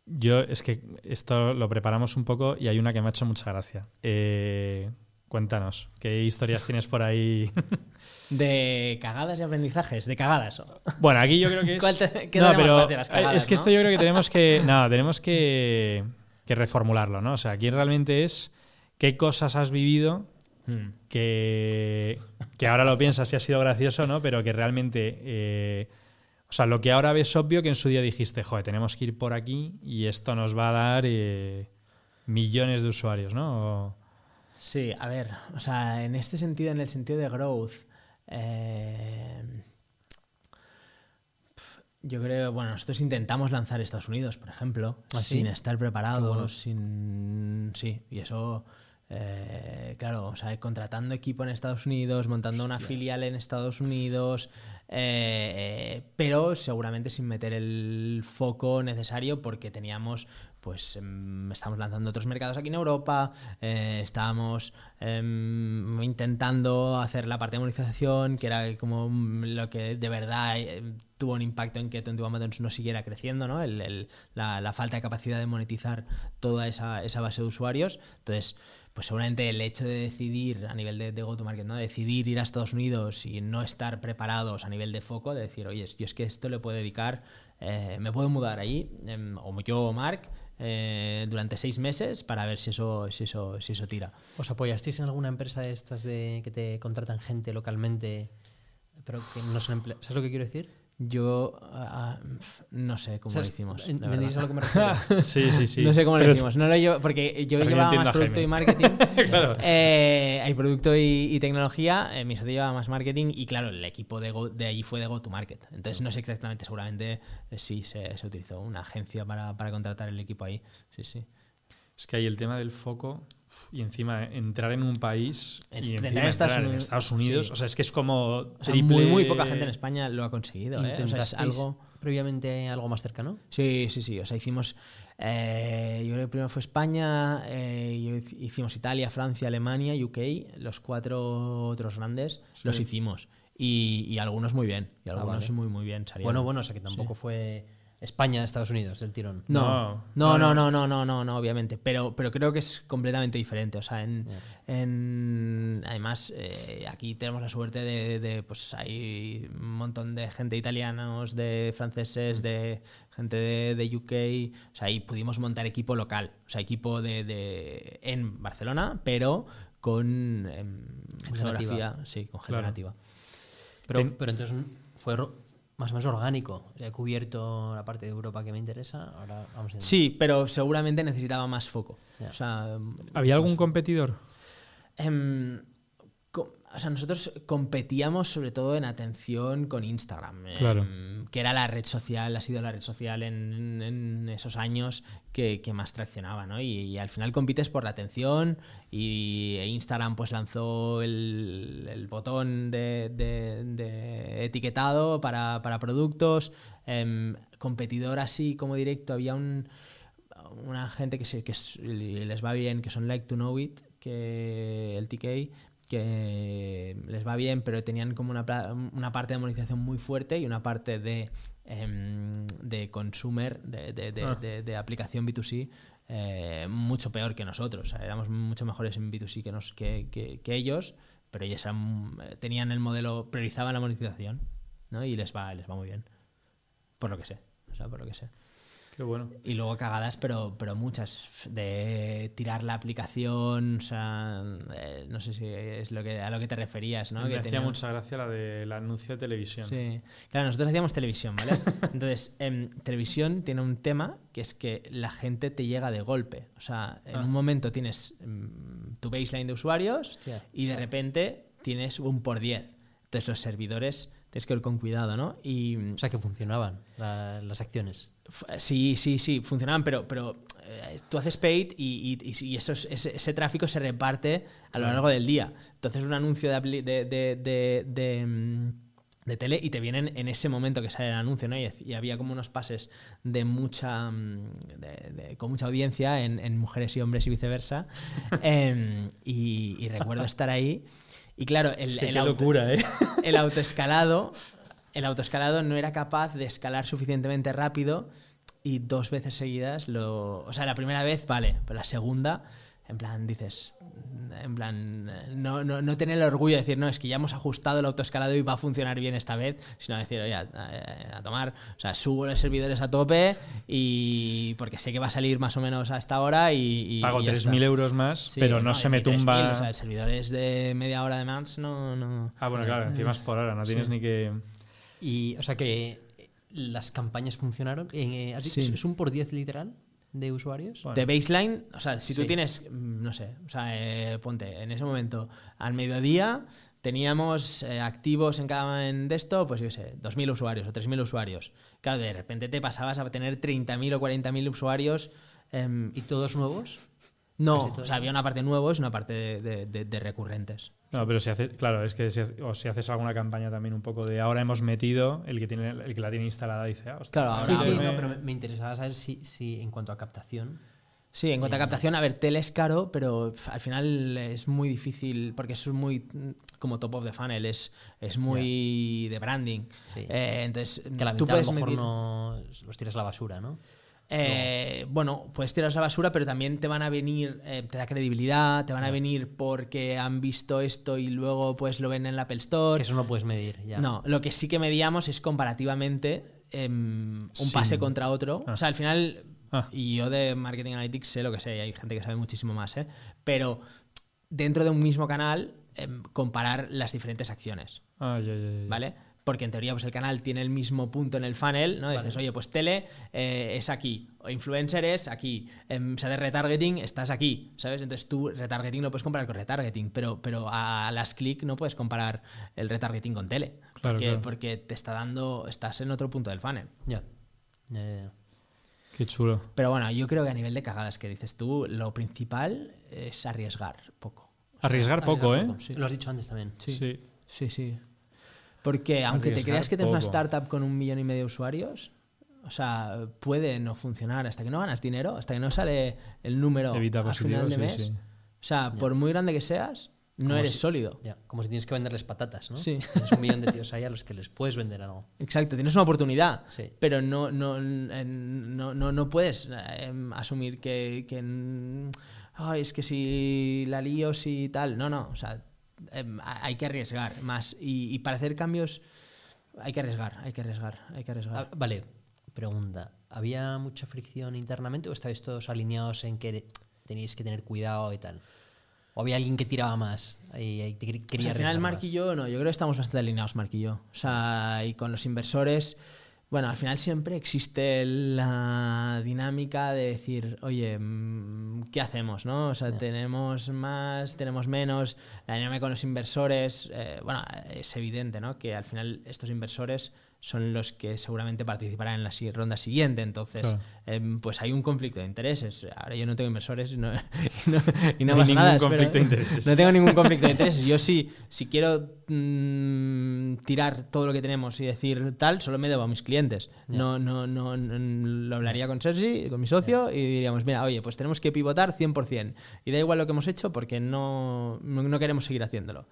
[SPEAKER 1] yo es que esto lo preparamos un poco y hay una que me ha hecho mucha gracia. Eh, cuéntanos, ¿qué historias tienes por ahí? [laughs]
[SPEAKER 2] De cagadas y aprendizajes, de cagadas.
[SPEAKER 1] bueno, aquí yo creo que [laughs] es...
[SPEAKER 2] ¿Cuál te- qué
[SPEAKER 1] no, pero
[SPEAKER 2] las cagadas,
[SPEAKER 1] es que
[SPEAKER 2] no?
[SPEAKER 1] esto yo creo que tenemos que... No, tenemos que, que reformularlo, ¿no? O sea, aquí realmente es qué cosas has vivido. Que, que ahora lo piensas si ha sido gracioso, ¿no? Pero que realmente, eh, o sea, lo que ahora ves obvio que en su día dijiste, joder, tenemos que ir por aquí y esto nos va a dar eh, millones de usuarios, ¿no? O-
[SPEAKER 2] Sí, a ver, o sea, en este sentido, en el sentido de growth, eh, yo creo, bueno, nosotros intentamos lanzar Estados Unidos, por ejemplo,
[SPEAKER 3] ¿Ah, sí?
[SPEAKER 2] sin estar preparados,
[SPEAKER 3] bueno.
[SPEAKER 2] sin, sí, y eso, eh, claro, o sea, contratando equipo en Estados Unidos, montando una filial en Estados Unidos, eh, eh, pero seguramente sin meter el foco necesario porque teníamos, pues, em, estamos lanzando otros mercados aquí en Europa, eh, estábamos em, intentando hacer la parte de monetización, que era como lo que de verdad eh, tuvo un impacto en que 21 Buttons no siguiera creciendo, ¿no? El- el- la, la falta de capacidad de monetizar toda esa, esa base de usuarios. Entonces, pues seguramente el hecho de decidir a nivel de, de go-to-market, ¿no? decidir ir a Estados Unidos y no estar preparados a nivel de foco, de decir, oye, yo es que esto le puedo dedicar, eh, me puedo mudar allí, em, o yo o Mark, eh, durante seis meses para ver si eso, si eso, si eso tira.
[SPEAKER 3] ¿Os apoyasteis en alguna empresa de estas de que te contratan gente localmente, pero que no son empleados? ¿Sabes lo que quiero decir?
[SPEAKER 2] Yo ah, pf, no sé cómo lo hicimos.
[SPEAKER 3] ¿Entendéis a lo que me refiero? [laughs]
[SPEAKER 1] sí, sí, sí.
[SPEAKER 2] No sé cómo lo
[SPEAKER 1] Pero-
[SPEAKER 2] hicimos. No lo llevo, porque yo llevaba más producto y marketing. [laughs]
[SPEAKER 1] Claro.
[SPEAKER 2] Eh, hay producto y, y tecnología. eh, mi socio llevaba más marketing. Y claro, el equipo de, Go- de allí fue de go-to-market. Entonces no sé exactamente, seguramente eh, sí se, se utilizó una agencia para, para contratar el equipo ahí. Sí, sí.
[SPEAKER 1] Es que hay el tema del foco y encima entrar en un país
[SPEAKER 2] En-
[SPEAKER 1] y
[SPEAKER 2] entrar
[SPEAKER 1] encima
[SPEAKER 2] en Estados
[SPEAKER 1] entrar en
[SPEAKER 2] Unidos,
[SPEAKER 1] Estados Unidos,
[SPEAKER 2] sí.
[SPEAKER 1] o sea, es que es como
[SPEAKER 2] O sea,
[SPEAKER 1] triple...
[SPEAKER 2] muy, muy poca gente en España lo ha conseguido. ¿eh? O sea, es
[SPEAKER 3] ¿Intentasteis
[SPEAKER 2] algo...
[SPEAKER 3] previamente algo más cercano?
[SPEAKER 2] Sí, sí, sí. O sea, hicimos. eh, yo creo que primero fue España, eh, hicimos Italia, Francia, Alemania, UK, los cuatro otros grandes los hicimos. Y, y algunos muy bien. Y
[SPEAKER 3] Ah,
[SPEAKER 2] algunos
[SPEAKER 3] vale.
[SPEAKER 2] muy, muy bien. salieron.
[SPEAKER 3] Bueno, bueno, o sea que tampoco fue España, Estados Unidos, del tirón.
[SPEAKER 2] No,
[SPEAKER 1] no,
[SPEAKER 2] no, no,
[SPEAKER 1] no,
[SPEAKER 2] no, no, no, obviamente. Pero, pero creo que es completamente diferente. O sea, en, en además eh, aquí tenemos la suerte de, de, pues hay un montón de gente italianos, de franceses, mm. de gente de, UK. O sea, ahí pudimos montar equipo local, o sea, equipo de, de en Barcelona, pero con em, geografía, sí, con gente
[SPEAKER 1] claro.
[SPEAKER 2] nativa.
[SPEAKER 3] Pero, pero entonces fue más o menos orgánico. Ya he cubierto la parte de Europa que me interesa, ahora vamos a
[SPEAKER 2] Sí, pero seguramente necesitaba más foco.
[SPEAKER 3] Ya.
[SPEAKER 2] O sea,
[SPEAKER 1] ¿Había algún competidor?
[SPEAKER 2] Em, o sea, nosotros competíamos sobre todo en atención con Instagram, que era la red social, ha sido la red social en, en esos años que, que más traccionaba, ¿no? Y, y al final compites por la atención y Instagram pues lanzó el, el botón de, de- de etiquetado para, para productos. em, competidor así como directo, había un, una gente que, se, que les va bien, que son Like to Know It, que el TK, que les va bien, pero tenían como una, una parte de monetización muy fuerte y una parte de, em, de consumer, de, de- de-
[SPEAKER 1] Ah.
[SPEAKER 2] de- aplicación B2C, eh, mucho peor que nosotros. O sea, éramos mucho mejores en B2C que, nos, que, que- que ellos, pero ellos eran- eh, tenían el modelo, priorizaban la monetización ¿no? y les va, les va muy bien. Por lo que sé. O sea, por lo que sé.
[SPEAKER 1] Qué bueno.
[SPEAKER 2] Y luego cagadas, pero, pero muchas. De tirar la aplicación, o sea, eh, no sé si es lo que, a lo que te referías, ¿no?
[SPEAKER 1] Me
[SPEAKER 2] Que
[SPEAKER 1] hacía
[SPEAKER 2] tenía-
[SPEAKER 1] mucha gracia la del anuncio de televisión.
[SPEAKER 2] Sí. Claro, nosotros hacíamos televisión, ¿vale? [laughs] Entonces, en televisión tiene un tema que es que la gente te llega de golpe. O sea, en
[SPEAKER 1] Ah.
[SPEAKER 2] un momento tienes mm, tu baseline de usuarios
[SPEAKER 3] Hostia.
[SPEAKER 2] y de repente tienes un por 10. Entonces, los servidores tienes que ir con cuidado, ¿no? Y,
[SPEAKER 3] O sea, que funcionaban la- las acciones.
[SPEAKER 2] Sí, sí, sí, funcionaban, pero, pero eh, tú haces paid y, y- esos- ese, ese tráfico se reparte a lo largo del día. Entonces un anuncio de, de, de- de- de, mm, de tele y te vienen en ese momento que sale el anuncio, ¿no? Y, y había como unos pases de mucha mm, con mucha audiencia en, en mujeres y hombres y viceversa. [laughs] Em, y recuerdo estar ahí. Y claro, el,
[SPEAKER 1] Es que
[SPEAKER 2] el
[SPEAKER 1] qué
[SPEAKER 2] auto-
[SPEAKER 1] locura, ¿eh?
[SPEAKER 2] el [laughs] autoescalado, el autoescalado no era capaz de escalar suficientemente rápido y dos veces seguidas lo, o sea, la primera vez vale, pero la segunda en plan dices en plan no, no, no tener el orgullo de decir no es que ya hemos ajustado el autoescalado y va a funcionar bien esta vez sino decir oye a, a- a tomar o sea subo los servidores a tope y porque sé que va a salir más o menos a esta hora y, y
[SPEAKER 1] Pago
[SPEAKER 2] y ya
[SPEAKER 1] 3.000
[SPEAKER 2] está.
[SPEAKER 1] euros más,
[SPEAKER 2] Sí,
[SPEAKER 1] pero no, se me
[SPEAKER 2] y 3.000,
[SPEAKER 1] tumba.
[SPEAKER 2] o sea el servidor es de media hora de más no no
[SPEAKER 1] Ah, bueno, claro, encima es por hora, no tienes ni que.
[SPEAKER 3] Y, o sea, que las campañas funcionaron. Eh, ¿has dicho-
[SPEAKER 2] Sí.
[SPEAKER 3] ¿Es un por 10 literal de usuarios?
[SPEAKER 1] Bueno.
[SPEAKER 2] De baseline, o sea, si tú
[SPEAKER 3] Sí.
[SPEAKER 2] tienes, mm, no sé, o sea, eh, ponte, en ese momento, al mediodía teníamos eh, activos en cada en de esto, pues yo sé, 2.000 usuarios o 3.000 usuarios. Claro, de repente te pasabas a tener 30.000 o 40.000 usuarios. em,
[SPEAKER 3] ¿Y todos nuevos?
[SPEAKER 2] no, o sea, había una parte nuevos y una parte de, de- de- de recurrentes.
[SPEAKER 1] No, pero si haces, claro, es que si, o si haces alguna campaña también un poco de ahora hemos metido, el que tiene el que la tiene instalada dice, ah, hostia,
[SPEAKER 2] Claro,
[SPEAKER 1] ahora
[SPEAKER 3] Sí, sí,
[SPEAKER 1] me-
[SPEAKER 3] no, pero me, me interesaba saber si, si en cuanto a captación.
[SPEAKER 2] Sí, en cuanto a
[SPEAKER 3] Eh,
[SPEAKER 2] captación, a ver, tele es caro, pero al final es muy difícil porque es muy mm, como top of the funnel, es, es muy de branding.
[SPEAKER 3] Sí.
[SPEAKER 2] Eh, entonces,
[SPEAKER 3] Que la
[SPEAKER 2] tú
[SPEAKER 3] a lo mejor
[SPEAKER 2] medir-
[SPEAKER 3] no los tiras a la basura, ¿no?
[SPEAKER 2] Eh, Bueno, puedes tirar a la basura, pero también te van a venir, eh, te da credibilidad, te van a venir porque han visto esto y luego pues lo ven en la Apple Store.
[SPEAKER 3] Que eso no puedes medir ya.
[SPEAKER 2] No, lo que sí que medíamos es comparativamente em, un pase contra otro.
[SPEAKER 1] Ah.
[SPEAKER 2] O sea, al final,
[SPEAKER 1] Ah.
[SPEAKER 2] y yo de Marketing Analytics sé lo que sé, y hay gente que sabe muchísimo más, ¿eh? pero dentro de un mismo canal, em, comparar las diferentes acciones.
[SPEAKER 1] Ah, ya, ya, ya.
[SPEAKER 2] ¿vale? Porque en teoría pues el canal tiene el mismo punto en el funnel, ¿no? Dices, oye, pues tele eh, es aquí, o influencer es aquí, em, sea de retargeting estás aquí, ¿sabes? Entonces tú retargeting lo puedes comparar con retargeting, pero, pero a las click no puedes comparar el retargeting con tele,
[SPEAKER 1] Claro,
[SPEAKER 2] porque,
[SPEAKER 1] claro.
[SPEAKER 2] porque te está dando, estás en otro punto del funnel.
[SPEAKER 3] Ya. Ya, ya, ya.
[SPEAKER 1] Qué chulo.
[SPEAKER 2] Pero bueno, yo creo que a nivel de cagadas que dices tú, lo principal es arriesgar poco.
[SPEAKER 1] Arriesgar poco, ¿eh?
[SPEAKER 2] Sí.
[SPEAKER 3] Lo has dicho antes también.
[SPEAKER 2] Sí. Sí, sí. Porque aunque te creas que tienes una startup con un millón y medio de usuarios, o sea, puede no funcionar hasta que no ganas dinero, hasta que no sale el número
[SPEAKER 1] Evita
[SPEAKER 2] al
[SPEAKER 1] positivo,
[SPEAKER 2] final de mes.
[SPEAKER 1] sí.
[SPEAKER 2] O sea, por muy grande que seas, no
[SPEAKER 3] Como
[SPEAKER 2] eres
[SPEAKER 3] si-
[SPEAKER 2] sólido.
[SPEAKER 3] Como si tienes que venderles patatas, ¿no?
[SPEAKER 2] Sí.
[SPEAKER 3] Tienes un millón de tíos ahí a los que les puedes vender algo.
[SPEAKER 2] Exacto, tienes una oportunidad,
[SPEAKER 3] Sí.
[SPEAKER 2] pero no, no, no, no, no puedes eh, asumir que, que, "Ay, es que si la lío, si tal. No, no, o sea, em, hay que arriesgar más. Y, y para hacer cambios hay que arriesgar, hay que arriesgar, hay que arriesgar.
[SPEAKER 3] Ah, vale, pregunta. ¿Había mucha fricción internamente o estáis todos alineados en que tenéis que tener cuidado y tal? ¿O había alguien que tiraba más y, y quería
[SPEAKER 2] al final, Mark
[SPEAKER 3] más?
[SPEAKER 2] y yo, no, yo creo que estamos bastante alineados, Mark y yo. O sea, y con los inversores, bueno, al final siempre existe la dinámica de decir, oye, mm, ¿qué hacemos? ¿no? O sea, tenemos más, tenemos menos. La dinámica con los inversores, eh, bueno, es evidente, ¿no? Que al final estos inversores son los que seguramente participarán en la ronda siguiente. Entonces,
[SPEAKER 1] Claro.
[SPEAKER 2] em, pues hay un conflicto de intereses. Ahora yo no tengo inversores y [laughs] no, y no, y [laughs] no
[SPEAKER 1] No hay
[SPEAKER 2] pasa
[SPEAKER 1] ningún
[SPEAKER 2] nada,
[SPEAKER 1] conflicto
[SPEAKER 2] espero-
[SPEAKER 1] de [laughs] intereses.
[SPEAKER 2] No tengo ningún conflicto de intereses. Yo sí, si quiero mm, tirar todo lo que tenemos y decir tal, solo me debo a mis clientes. No, no, no, no- lo hablaría con Sergi, con mi socio, y diríamos, mira, oye, pues tenemos que pivotar 100%. Y da igual lo que hemos hecho porque no, no, queremos seguir haciéndolo.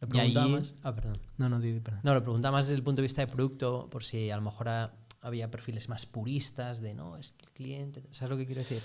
[SPEAKER 3] Lo
[SPEAKER 2] ahí-
[SPEAKER 3] preguntaba más- Ah, perdón.
[SPEAKER 2] No, no, di- perdón.
[SPEAKER 3] No, lo preguntaba más desde el punto de vista de producto, por si a lo mejor ha- había perfiles más puristas de no, es que el cliente. ¿Sabes lo que quiero decir?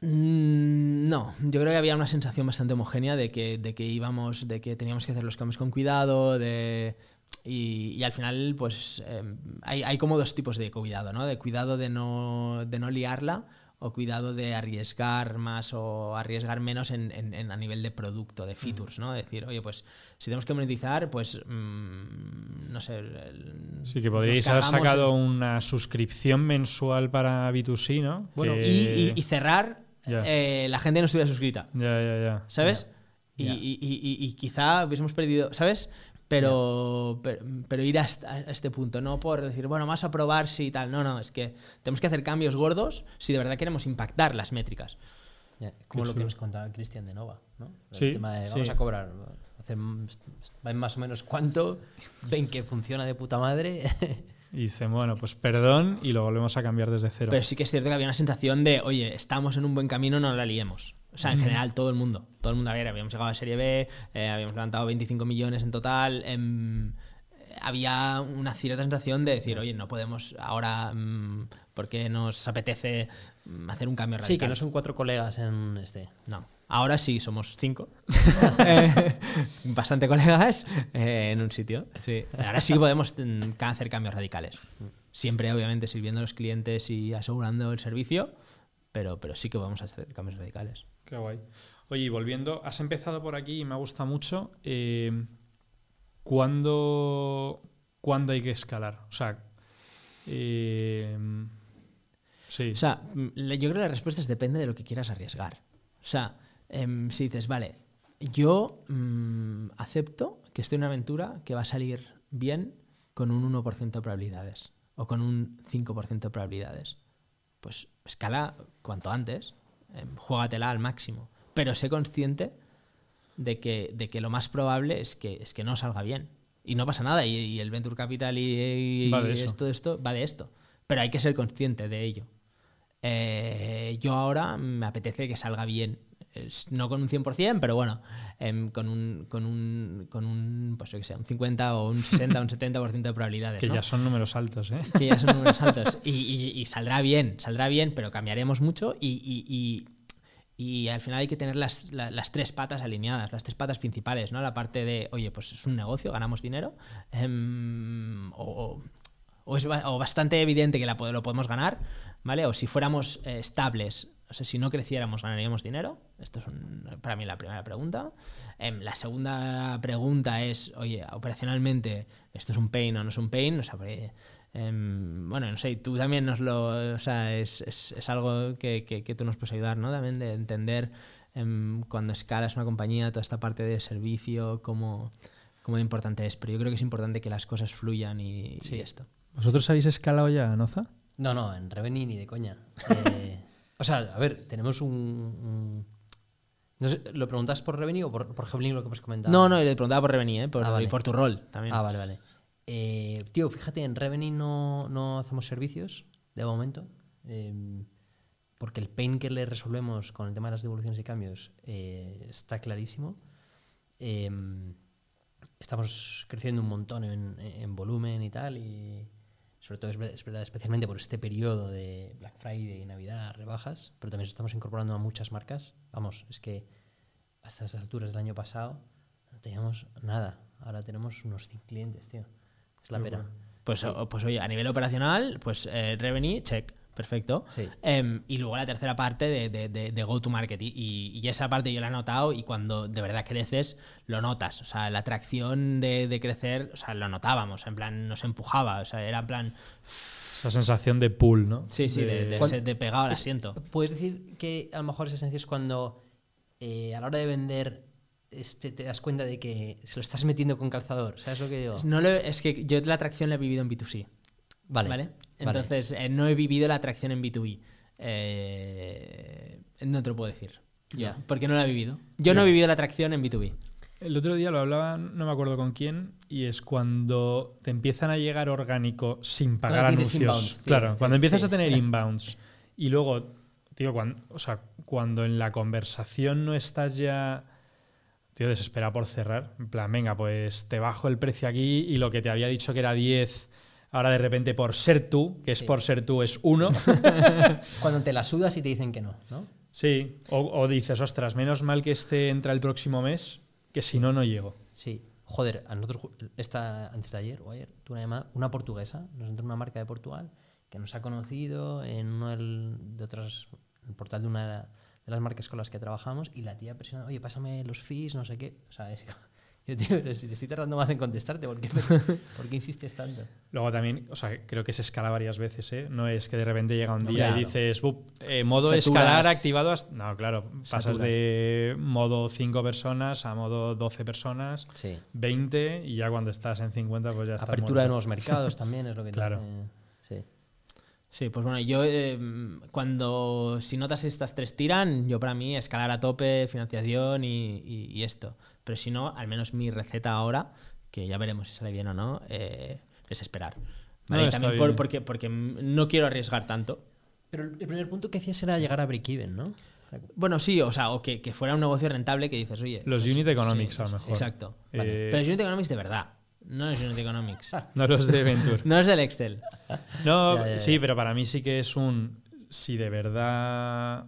[SPEAKER 2] Mm, No, yo creo que había una sensación bastante homogénea de que, de que íbamos, de que teníamos que hacer los cambios con cuidado, de y, y al final, pues eh, hay, hay como dos tipos de cuidado, ¿no? De cuidado de no, de no liarla o cuidado de arriesgar más o arriesgar menos en, en- en a nivel de producto, de features, ¿no? Decir, oye, pues si tenemos que monetizar, pues mm, no sé. el-
[SPEAKER 1] Sí, que podríais haber sacado
[SPEAKER 2] en-
[SPEAKER 1] una suscripción mensual para B2C, ¿no?
[SPEAKER 2] Bueno,
[SPEAKER 1] Que-
[SPEAKER 2] y, y- y cerrar, eh, la gente no estuviera suscrita.
[SPEAKER 1] Ya, ya, ya.
[SPEAKER 2] ¿sabes?
[SPEAKER 3] Ya.
[SPEAKER 2] y- y quizá hubiésemos perdido, ¿sabes? Pero, pero, pero ir hasta a este punto, no por decir, bueno, vamos a probar si tal. No, no, es que tenemos que hacer cambios gordos si de verdad queremos impactar las métricas.
[SPEAKER 3] Como lo que nos contaba Cristian de Nova, ¿no? El
[SPEAKER 1] Sí,
[SPEAKER 3] tema de vamos
[SPEAKER 1] sí.
[SPEAKER 3] a cobrar. Hacen, ven más o menos cuánto, ven que funciona de puta madre. [laughs]
[SPEAKER 1] Y dicen, bueno, pues perdón y lo volvemos a cambiar desde cero.
[SPEAKER 2] Pero sí que es cierto que había una sensación de, oye, estamos en un buen camino, no la liemos. O sea, en general, todo el mundo. Todo el mundo, a ver, habíamos llegado a Serie B, eh, habíamos levantado 25 millones en total. em, había una cierta sensación de decir, oye, no podemos ahora, mm, porque nos apetece mm, hacer un cambio radical.
[SPEAKER 3] sí, que no son cuatro colegas en este.
[SPEAKER 2] No. Ahora sí somos cinco. [laughs] Eh, Bastante colegas eh, en un sitio. Sí. Ahora sí podemos mm, hacer cambios radicales. Siempre, obviamente, sirviendo a los clientes y asegurando el servicio, pero, pero sí que vamos a hacer cambios radicales.
[SPEAKER 1] Qué guay. Oye, y volviendo, has empezado por aquí y me gusta mucho. eh, ¿cuándo, cuándo hay que escalar? O sea, eh, sí.
[SPEAKER 2] O sea, mm, yo creo que la respuesta es depende de lo que quieras arriesgar. O sea, em, si dices, vale, yo mm, acepto que estoy en una aventura que va a salir bien con un 1% de probabilidades o con un 5% de probabilidades, pues escala cuanto antes, em, juégatela al máximo. Pero sé consciente de que, de que lo más probable es que, es que no salga bien. Y no pasa nada. Y, y el Venture Capital y, y esto, esto va de esto. Pero hay que ser consciente de ello. Eh, yo ahora me apetece que salga bien. No con un 100%, pero bueno, em, con, un, con, un, con un, pues yo que sé, un 50 o un 60 o un 70% de probabilidades. [laughs]
[SPEAKER 1] que
[SPEAKER 2] ¿no?
[SPEAKER 1] ya son números altos, ¿eh?
[SPEAKER 2] que ya son números [laughs] altos. Y, y- y saldrá bien, saldrá bien, pero cambiaremos mucho y, y- al final hay que tener las, la- las tres patas alineadas, las tres patas principales, ¿no? La parte de, oye, pues es un negocio, ganamos dinero, em, o, o es o bastante evidente que la, lo podemos ganar, ¿vale? O si fuéramos eh, estables, o sea, si no creciéramos, ganaríamos dinero. Esto es un- para mí la primera pregunta. Em, la segunda pregunta es, oye, operacionalmente, ¿esto es un pain o no es un pain? O sea, porque, em, bueno, no sé, tú también nos lo... O sea, es, es- es algo que, que- que tú nos puedes ayudar, ¿no? También de entender em, cuando escalas una compañía, toda esta parte de servicio, cómo, cómo de importante es. Pero yo creo que es importante que las cosas fluyan y, y
[SPEAKER 3] Sí.
[SPEAKER 2] esto.
[SPEAKER 1] ¿Vosotros habéis escalado ya, Noza?
[SPEAKER 3] No, no, en Reveni ni de coña. [laughs] O sea, a ver, tenemos un. un- no sé, ¿Lo preguntas por Reveni o por, por Heblin lo que hemos comentado?
[SPEAKER 2] No, no, le preguntaba por Reveni, ¿eh? Por,
[SPEAKER 3] Ah, vale.
[SPEAKER 2] y por tu rol también.
[SPEAKER 3] Ah, vale, vale. Eh, tío, fíjate, en Reveni no, no hacemos servicios de momento. eh, porque el pain que le resolvemos con el tema de las devoluciones y cambios eh, está clarísimo. Eh, estamos creciendo un montón en, en volumen y tal. Y sobre todo es ver- es verdad, especialmente por este periodo de Black Friday y Navidad, rebajas. Pero también estamos incorporando a muchas marcas. Vamos, es que hasta estas alturas del año pasado no teníamos nada. Ahora tenemos unos 100 clientes, tío. Es la pena.
[SPEAKER 2] Pues, pues oye, a nivel operacional, pues eh, Revenue, check. Perfecto.
[SPEAKER 3] Sí.
[SPEAKER 2] Em, y luego la tercera parte de, de- de- de go-to-market. Y, y- y esa parte yo la he notado y cuando de verdad creces, lo notas. O sea, la atracción de, de crecer, o sea, lo notábamos. En plan, nos empujaba. O sea, era en plan,
[SPEAKER 1] Esa sensación de pull, ¿no?
[SPEAKER 2] sí, sí, de, pegado al asiento.
[SPEAKER 3] Puedes decir que a lo mejor esa esencia es cuando eh, a la hora de vender este, te das cuenta de que se lo estás metiendo con calzador. ¿Sabes lo que digo?
[SPEAKER 2] No lo- es que yo la atracción la he vivido en B2C.
[SPEAKER 3] Vale.
[SPEAKER 2] ¿Vale?
[SPEAKER 3] Vale.
[SPEAKER 2] Entonces, eh, no he vivido la atracción en B2B. Eh, no te lo puedo decir.
[SPEAKER 3] Ya.
[SPEAKER 2] Porque no la he vivido. Yo no he vivido la atracción en B2B.
[SPEAKER 1] El otro día lo hablaba, no me acuerdo con quién, y es cuando te empiezan a llegar orgánico sin pagar
[SPEAKER 3] Cuando
[SPEAKER 1] anuncios.
[SPEAKER 3] inbounds, tío,
[SPEAKER 1] claro, cuando empiezas
[SPEAKER 3] sí.
[SPEAKER 1] a tener [laughs] inbounds y luego, tío, cuando, o sea, cuando en la conversación no estás ya, tío, desesperado por cerrar. En plan, venga, pues te bajo el precio aquí y lo que te había dicho que era 10, ahora de repente por ser tú, que es
[SPEAKER 3] Sí.
[SPEAKER 1] por ser tú, es 1. [laughs]
[SPEAKER 3] Cuando te la sudas y te dicen que no, ¿no?
[SPEAKER 1] sí, o, o dices, ostras, menos mal que este entra el próximo mes, que si no, no llego.
[SPEAKER 3] Sí. Joder, a nosotros esta, antes de ayer o ayer, tuve una, llamada- una portuguesa, nos entró una marca de Portugal que nos ha conocido en uno del, de otras, el portal de una de las marcas con las que trabajamos y la tía presiona, oye, pásame los fees, no sé qué. O sea, es, yo, [laughs] tío, pero si te estoy tardando más en contestarte, ¿por qué, [laughs] por qué insistes tanto?
[SPEAKER 1] Luego también, o sea, creo que se escala varias veces, ¿eh? No es que de repente llega un día
[SPEAKER 2] claro.
[SPEAKER 1] y dices, "Bup, eh, modo
[SPEAKER 2] Saturas.
[SPEAKER 1] escalar activado. hasta-". No, claro, pasas de modo 5 personas a modo 12 personas,
[SPEAKER 3] Sí.
[SPEAKER 1] 20 y ya cuando estás en 50 pues ya estás
[SPEAKER 3] Apertura
[SPEAKER 1] muerto.
[SPEAKER 3] de nuevos mercados [laughs] también es lo que te
[SPEAKER 1] Claro.
[SPEAKER 3] hace- Sí.
[SPEAKER 2] Sí, pues bueno, yo eh, cuando si notas estas tres tiran, yo para mí escalar a tope, financiación y, y- y esto. Pero si no, al menos mi receta ahora, que ya veremos si sale bien o no, eh, es esperar. ¿Vale?
[SPEAKER 1] No,
[SPEAKER 2] Y
[SPEAKER 1] está
[SPEAKER 2] también por- porque, porque no quiero arriesgar tanto.
[SPEAKER 3] Pero el primer punto que hacías era llegar a break-even, ¿no?
[SPEAKER 2] Bueno, sí, o sea, o que, que fuera un negocio rentable que dices, oye.
[SPEAKER 1] Los
[SPEAKER 2] pues,
[SPEAKER 1] unit economics,
[SPEAKER 2] sí,
[SPEAKER 1] a lo mejor.
[SPEAKER 2] Exacto.
[SPEAKER 1] Eh,
[SPEAKER 2] Pero los unit economics de verdad, no los unit economics. [laughs]
[SPEAKER 1] No los de Venture. [laughs]
[SPEAKER 2] no es del Excel.
[SPEAKER 1] No,
[SPEAKER 3] Ya, ya, ya.
[SPEAKER 1] sí, pero para mí sí que es un. Si de verdad.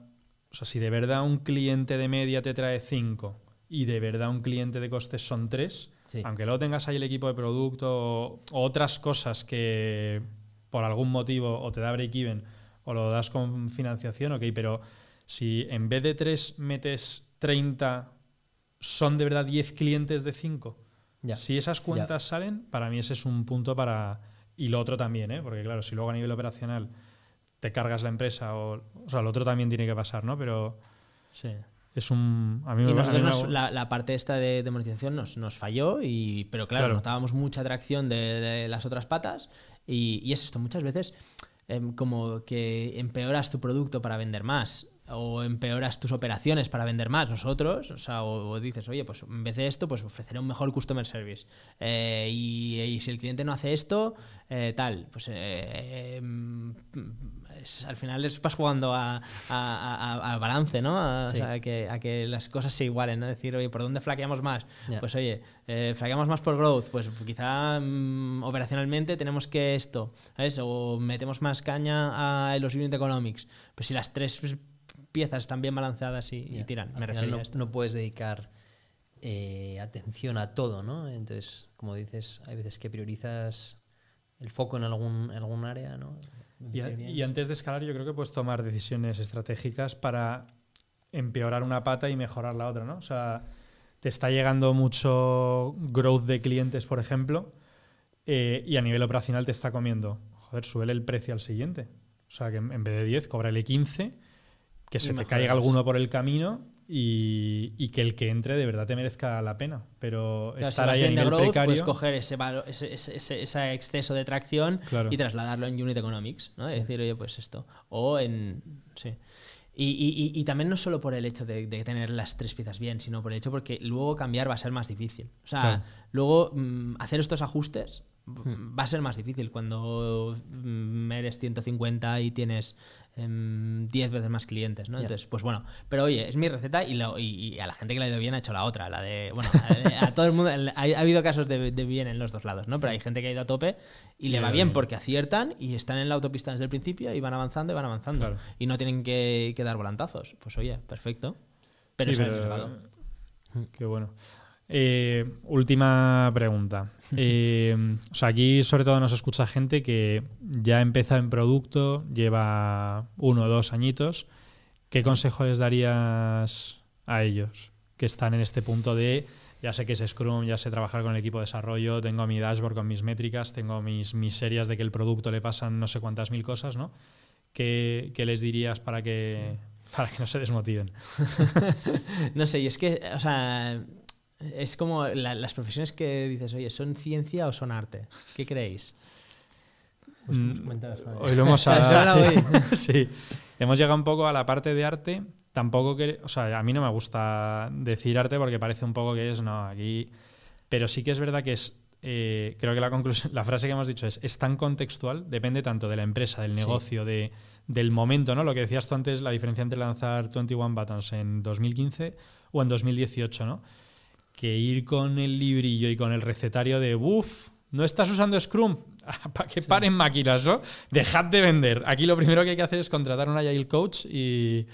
[SPEAKER 1] O sea, si de verdad un cliente de media te trae 5 y de verdad un cliente de costes son 3,
[SPEAKER 3] Sí.
[SPEAKER 1] aunque luego tengas ahí el equipo de producto o, otras cosas que por algún motivo o te da break-even o lo das con financiación, ok, pero si en vez de 3 metes 30, son de verdad 10 clientes de 5.
[SPEAKER 3] Ya.
[SPEAKER 1] Si esas cuentas salen, para mí ese es un punto para... Y lo otro también, ¿eh? porque claro, si luego a nivel operacional te cargas la empresa, o, o sea, lo otro también tiene que pasar, ¿no? Pero
[SPEAKER 2] Sí.
[SPEAKER 1] Es un... A mí me
[SPEAKER 2] Y
[SPEAKER 1] a mí me-
[SPEAKER 2] la, la parte esta de, de monetización nos, nos falló, y, pero claro,
[SPEAKER 1] Claro.
[SPEAKER 2] notábamos mucha atracción de, de las otras patas y, y es esto, muchas veces em, como que empeoras tu producto para vender más o empeoras tus operaciones para vender más nosotros, o sea, o, o dices, oye, pues en vez de esto, pues ofreceré un mejor customer service. Eh, y, y si el cliente no hace esto, eh, tal, pues eh, es- al final les vas jugando a, a- a- a- al balance, ¿no? A,
[SPEAKER 3] Sí.
[SPEAKER 2] a que, a que las cosas se igualen, ¿no? Decir, oye, ¿por dónde flaqueamos más? Pues oye, flaqueamos más por growth, pues quizá mm, operacionalmente tenemos que esto, ¿sabes? O metemos más caña a los unit economics. Pues si las tres piezas están bien balanceadas y, tiran,
[SPEAKER 3] Al
[SPEAKER 2] me
[SPEAKER 3] final
[SPEAKER 2] refería
[SPEAKER 3] no,
[SPEAKER 2] a esto.
[SPEAKER 3] no puedes dedicar eh, atención a todo, ¿no? Entonces, como dices, hay veces que priorizas el foco en algún, en algún área, ¿no?
[SPEAKER 1] Y, a- y antes de escalar yo creo que puedes tomar decisiones estratégicas para empeorar una pata y mejorar la otra, ¿no? O sea, te está llegando mucho growth de clientes, por ejemplo, eh, y a nivel operacional te está comiendo. Joder, suele el precio al siguiente. O sea, que en en vez de 10, cóbrale 15, que se te caiga alguno por el camino y, y que el que entre de verdad te merezca la pena. Pero
[SPEAKER 2] Claro,
[SPEAKER 1] estar ahí
[SPEAKER 2] de
[SPEAKER 1] nivel
[SPEAKER 2] growth,
[SPEAKER 1] precario...
[SPEAKER 2] puedes coger ese, ese, ese- ese- exceso de tracción
[SPEAKER 1] Claro.
[SPEAKER 2] y trasladarlo en unit economics, ¿no? Y decir, oye, pues esto. O en... Sí. Y, y- y- también no solo por el hecho de, de tener las tres piezas bien, sino por el hecho porque luego cambiar va a ser más difícil. O sea,
[SPEAKER 1] Claro.
[SPEAKER 2] luego mm, hacer estos ajustes mm, va a ser más difícil cuando mm, eres 150 y tienes 10 veces más clientes, ¿no? Entonces, pues bueno, pero oye, es mi receta y, lo- y- y a la gente que le ha ido bien ha hecho la otra, la de, bueno, a, a todo el mundo, ha, ha habido casos de, de bien en los dos lados, ¿no? Pero hay gente que ha ido a tope y le va
[SPEAKER 1] le va
[SPEAKER 2] bien porque aciertan y están en la autopista desde el principio y van avanzando y van avanzando.
[SPEAKER 1] Claro.
[SPEAKER 2] Y no tienen que, que dar volantazos. Pues oye, perfecto. Pero
[SPEAKER 1] Sí,
[SPEAKER 2] es
[SPEAKER 1] pero-. Qué bueno. Eh, última pregunta. [laughs] Eh, o sea, aquí sobre todo nos escucha gente que ya ha empezado en producto, lleva uno o dos añitos. ¿Qué consejo les darías a ellos que están en este punto de ya sé que es Scrum, ya sé trabajar con el equipo de desarrollo, tengo mi dashboard con mis métricas, tengo mis miserias de que el producto le pasan no sé cuántas mil cosas, ¿no? ¿Qué, qué les dirías para que, para que no se desmotiven? [laughs]
[SPEAKER 2] no sé, y es que, o sea, es como la- las profesiones que dices, oye, ¿son ciencia o son arte? ¿Qué creéis?
[SPEAKER 3] Pues
[SPEAKER 1] Mm. Hoy lo hemos [laughs] hablado. [laughs] sí. Sí. Hemos llegado un poco a la parte de arte. Tampoco que. O sea, a mí no me gusta decir arte porque parece un poco que es. No, aquí. Pero sí que es verdad que es. eh, creo que la conclusión, [laughs] la frase que hemos dicho es, es tan contextual, depende tanto de la empresa, del
[SPEAKER 3] Sí.
[SPEAKER 1] negocio, de, del momento, ¿no? Lo que decías tú antes, la diferencia entre lanzar 21 Buttons en 2015 o en 2018, ¿no? Que ir con el librillo y con el recetario de, uff, no estás usando Scrum, [laughs] para que paren máquinas, ¿no? Dejad de vender. Aquí lo primero que hay que hacer es contratar un Agile Coach y...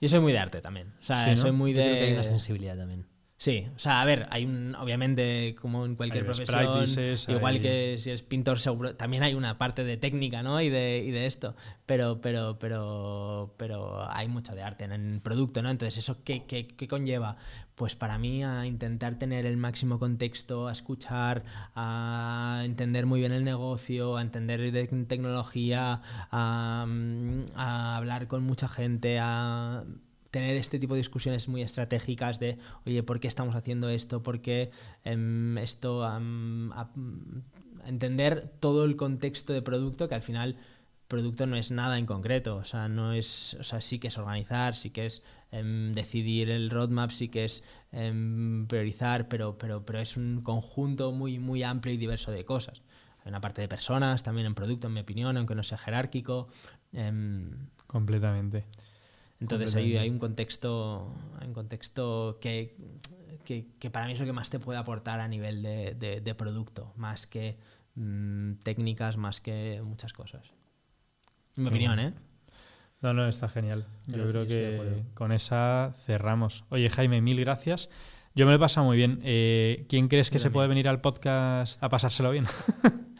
[SPEAKER 2] Yo soy muy de arte también. O sea,
[SPEAKER 1] Sí, ¿no?
[SPEAKER 2] soy muy
[SPEAKER 3] Yo
[SPEAKER 2] de.
[SPEAKER 3] creo que hay una sensibilidad también.
[SPEAKER 2] Sí, o sea, a ver, hay un, obviamente, como en cualquier profesión, igual
[SPEAKER 1] hay-
[SPEAKER 2] que si eres pintor, seguro, también hay una parte de técnica, ¿no? Y de, y de esto, pero, pero, pero, pero hay mucho de arte en el producto, ¿no? Entonces, ¿eso qué, qué, qué conlleva? Pues para mí a intentar tener el máximo contexto, a escuchar, a entender muy bien el negocio, a entender de tecnología, a, mm, a hablar con mucha gente, a tener este tipo de discusiones muy estratégicas de, oye, ¿por qué estamos haciendo esto? ¿Por qué em, esto? a- mm, entender todo el contexto de producto, que al final producto no es nada en concreto, o sea, no es, o sea, sí que es organizar, sí que es em, decidir el roadmap, sí que es em, priorizar, pero, pero, pero es un conjunto muy, muy amplio y diverso de cosas. Hay una parte de personas también en producto, en mi opinión, aunque no sea jerárquico. em,
[SPEAKER 1] Completamente.
[SPEAKER 2] entonces hay,
[SPEAKER 1] Completamente.
[SPEAKER 2] hay un contexto, hay un contexto que, que, que para mí es lo que más te puede aportar a nivel de, de- de producto, más que mm, técnicas, más que muchas cosas. En mi opinión. ¿eh?
[SPEAKER 1] No, no, está genial. Yo creo que con esa cerramos. Oye, Jaime, mil gracias. Yo me lo he pasado muy bien. Eh, ¿Quién crees que se puede venir al podcast a pasárselo bien? [laughs]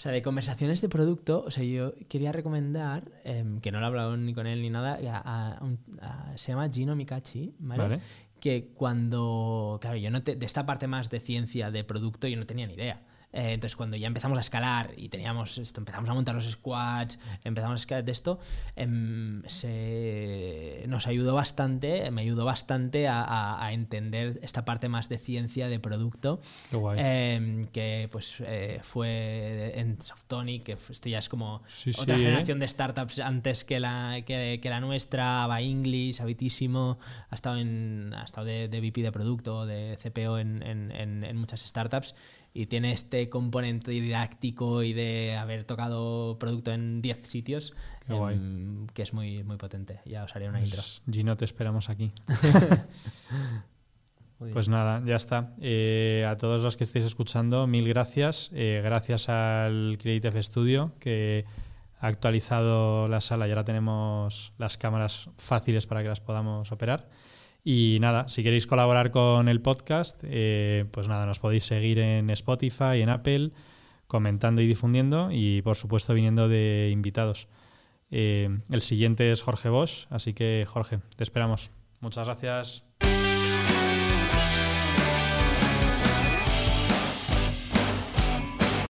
[SPEAKER 2] O sea, de conversaciones de producto, o sea, yo quería recomendar, em, que no lo he hablado ni con él ni nada, a- a- se llama Gino Mikachi, ¿vale?
[SPEAKER 1] Vale.
[SPEAKER 2] que cuando, claro, yo no te- de esta parte más de ciencia de producto yo no tenía ni idea. Eh, entonces cuando ya empezamos a escalar y teníamos esto, empezamos a montar los squads, empezamos a escalar de esto, em, se, nos ayudó bastante, me ayudó bastante a, a- a entender esta parte más de ciencia de producto, em, que pues eh, fue en Softonic, que esto ya es como
[SPEAKER 1] Sí,
[SPEAKER 2] otra
[SPEAKER 1] sí, ¿eh?
[SPEAKER 2] generación de startups antes que la, que, que la nuestra, va English, habitísimo, ha estado, en, ha estado de, de VP de producto, de CPO en, en- en- en muchas startups y tiene este componente didáctico y de haber tocado producto en 10 sitios em, que es muy, muy potente. Ya os haré una intro.
[SPEAKER 1] Pues, Gino, te esperamos aquí. [laughs] [laughs] Pues nada, ya está. Eh, a todos los que estéis escuchando, mil gracias. Eh, gracias al Creative Studio que ha actualizado la sala y ahora tenemos las cámaras fáciles para que las podamos operar. Y nada, si queréis colaborar con el podcast, eh, pues nada, nos podéis seguir en Spotify, en Apple, comentando y difundiendo y por supuesto viniendo de invitados. Eh, el siguiente es Jorge Bosch, así que Jorge, te esperamos. Muchas gracias.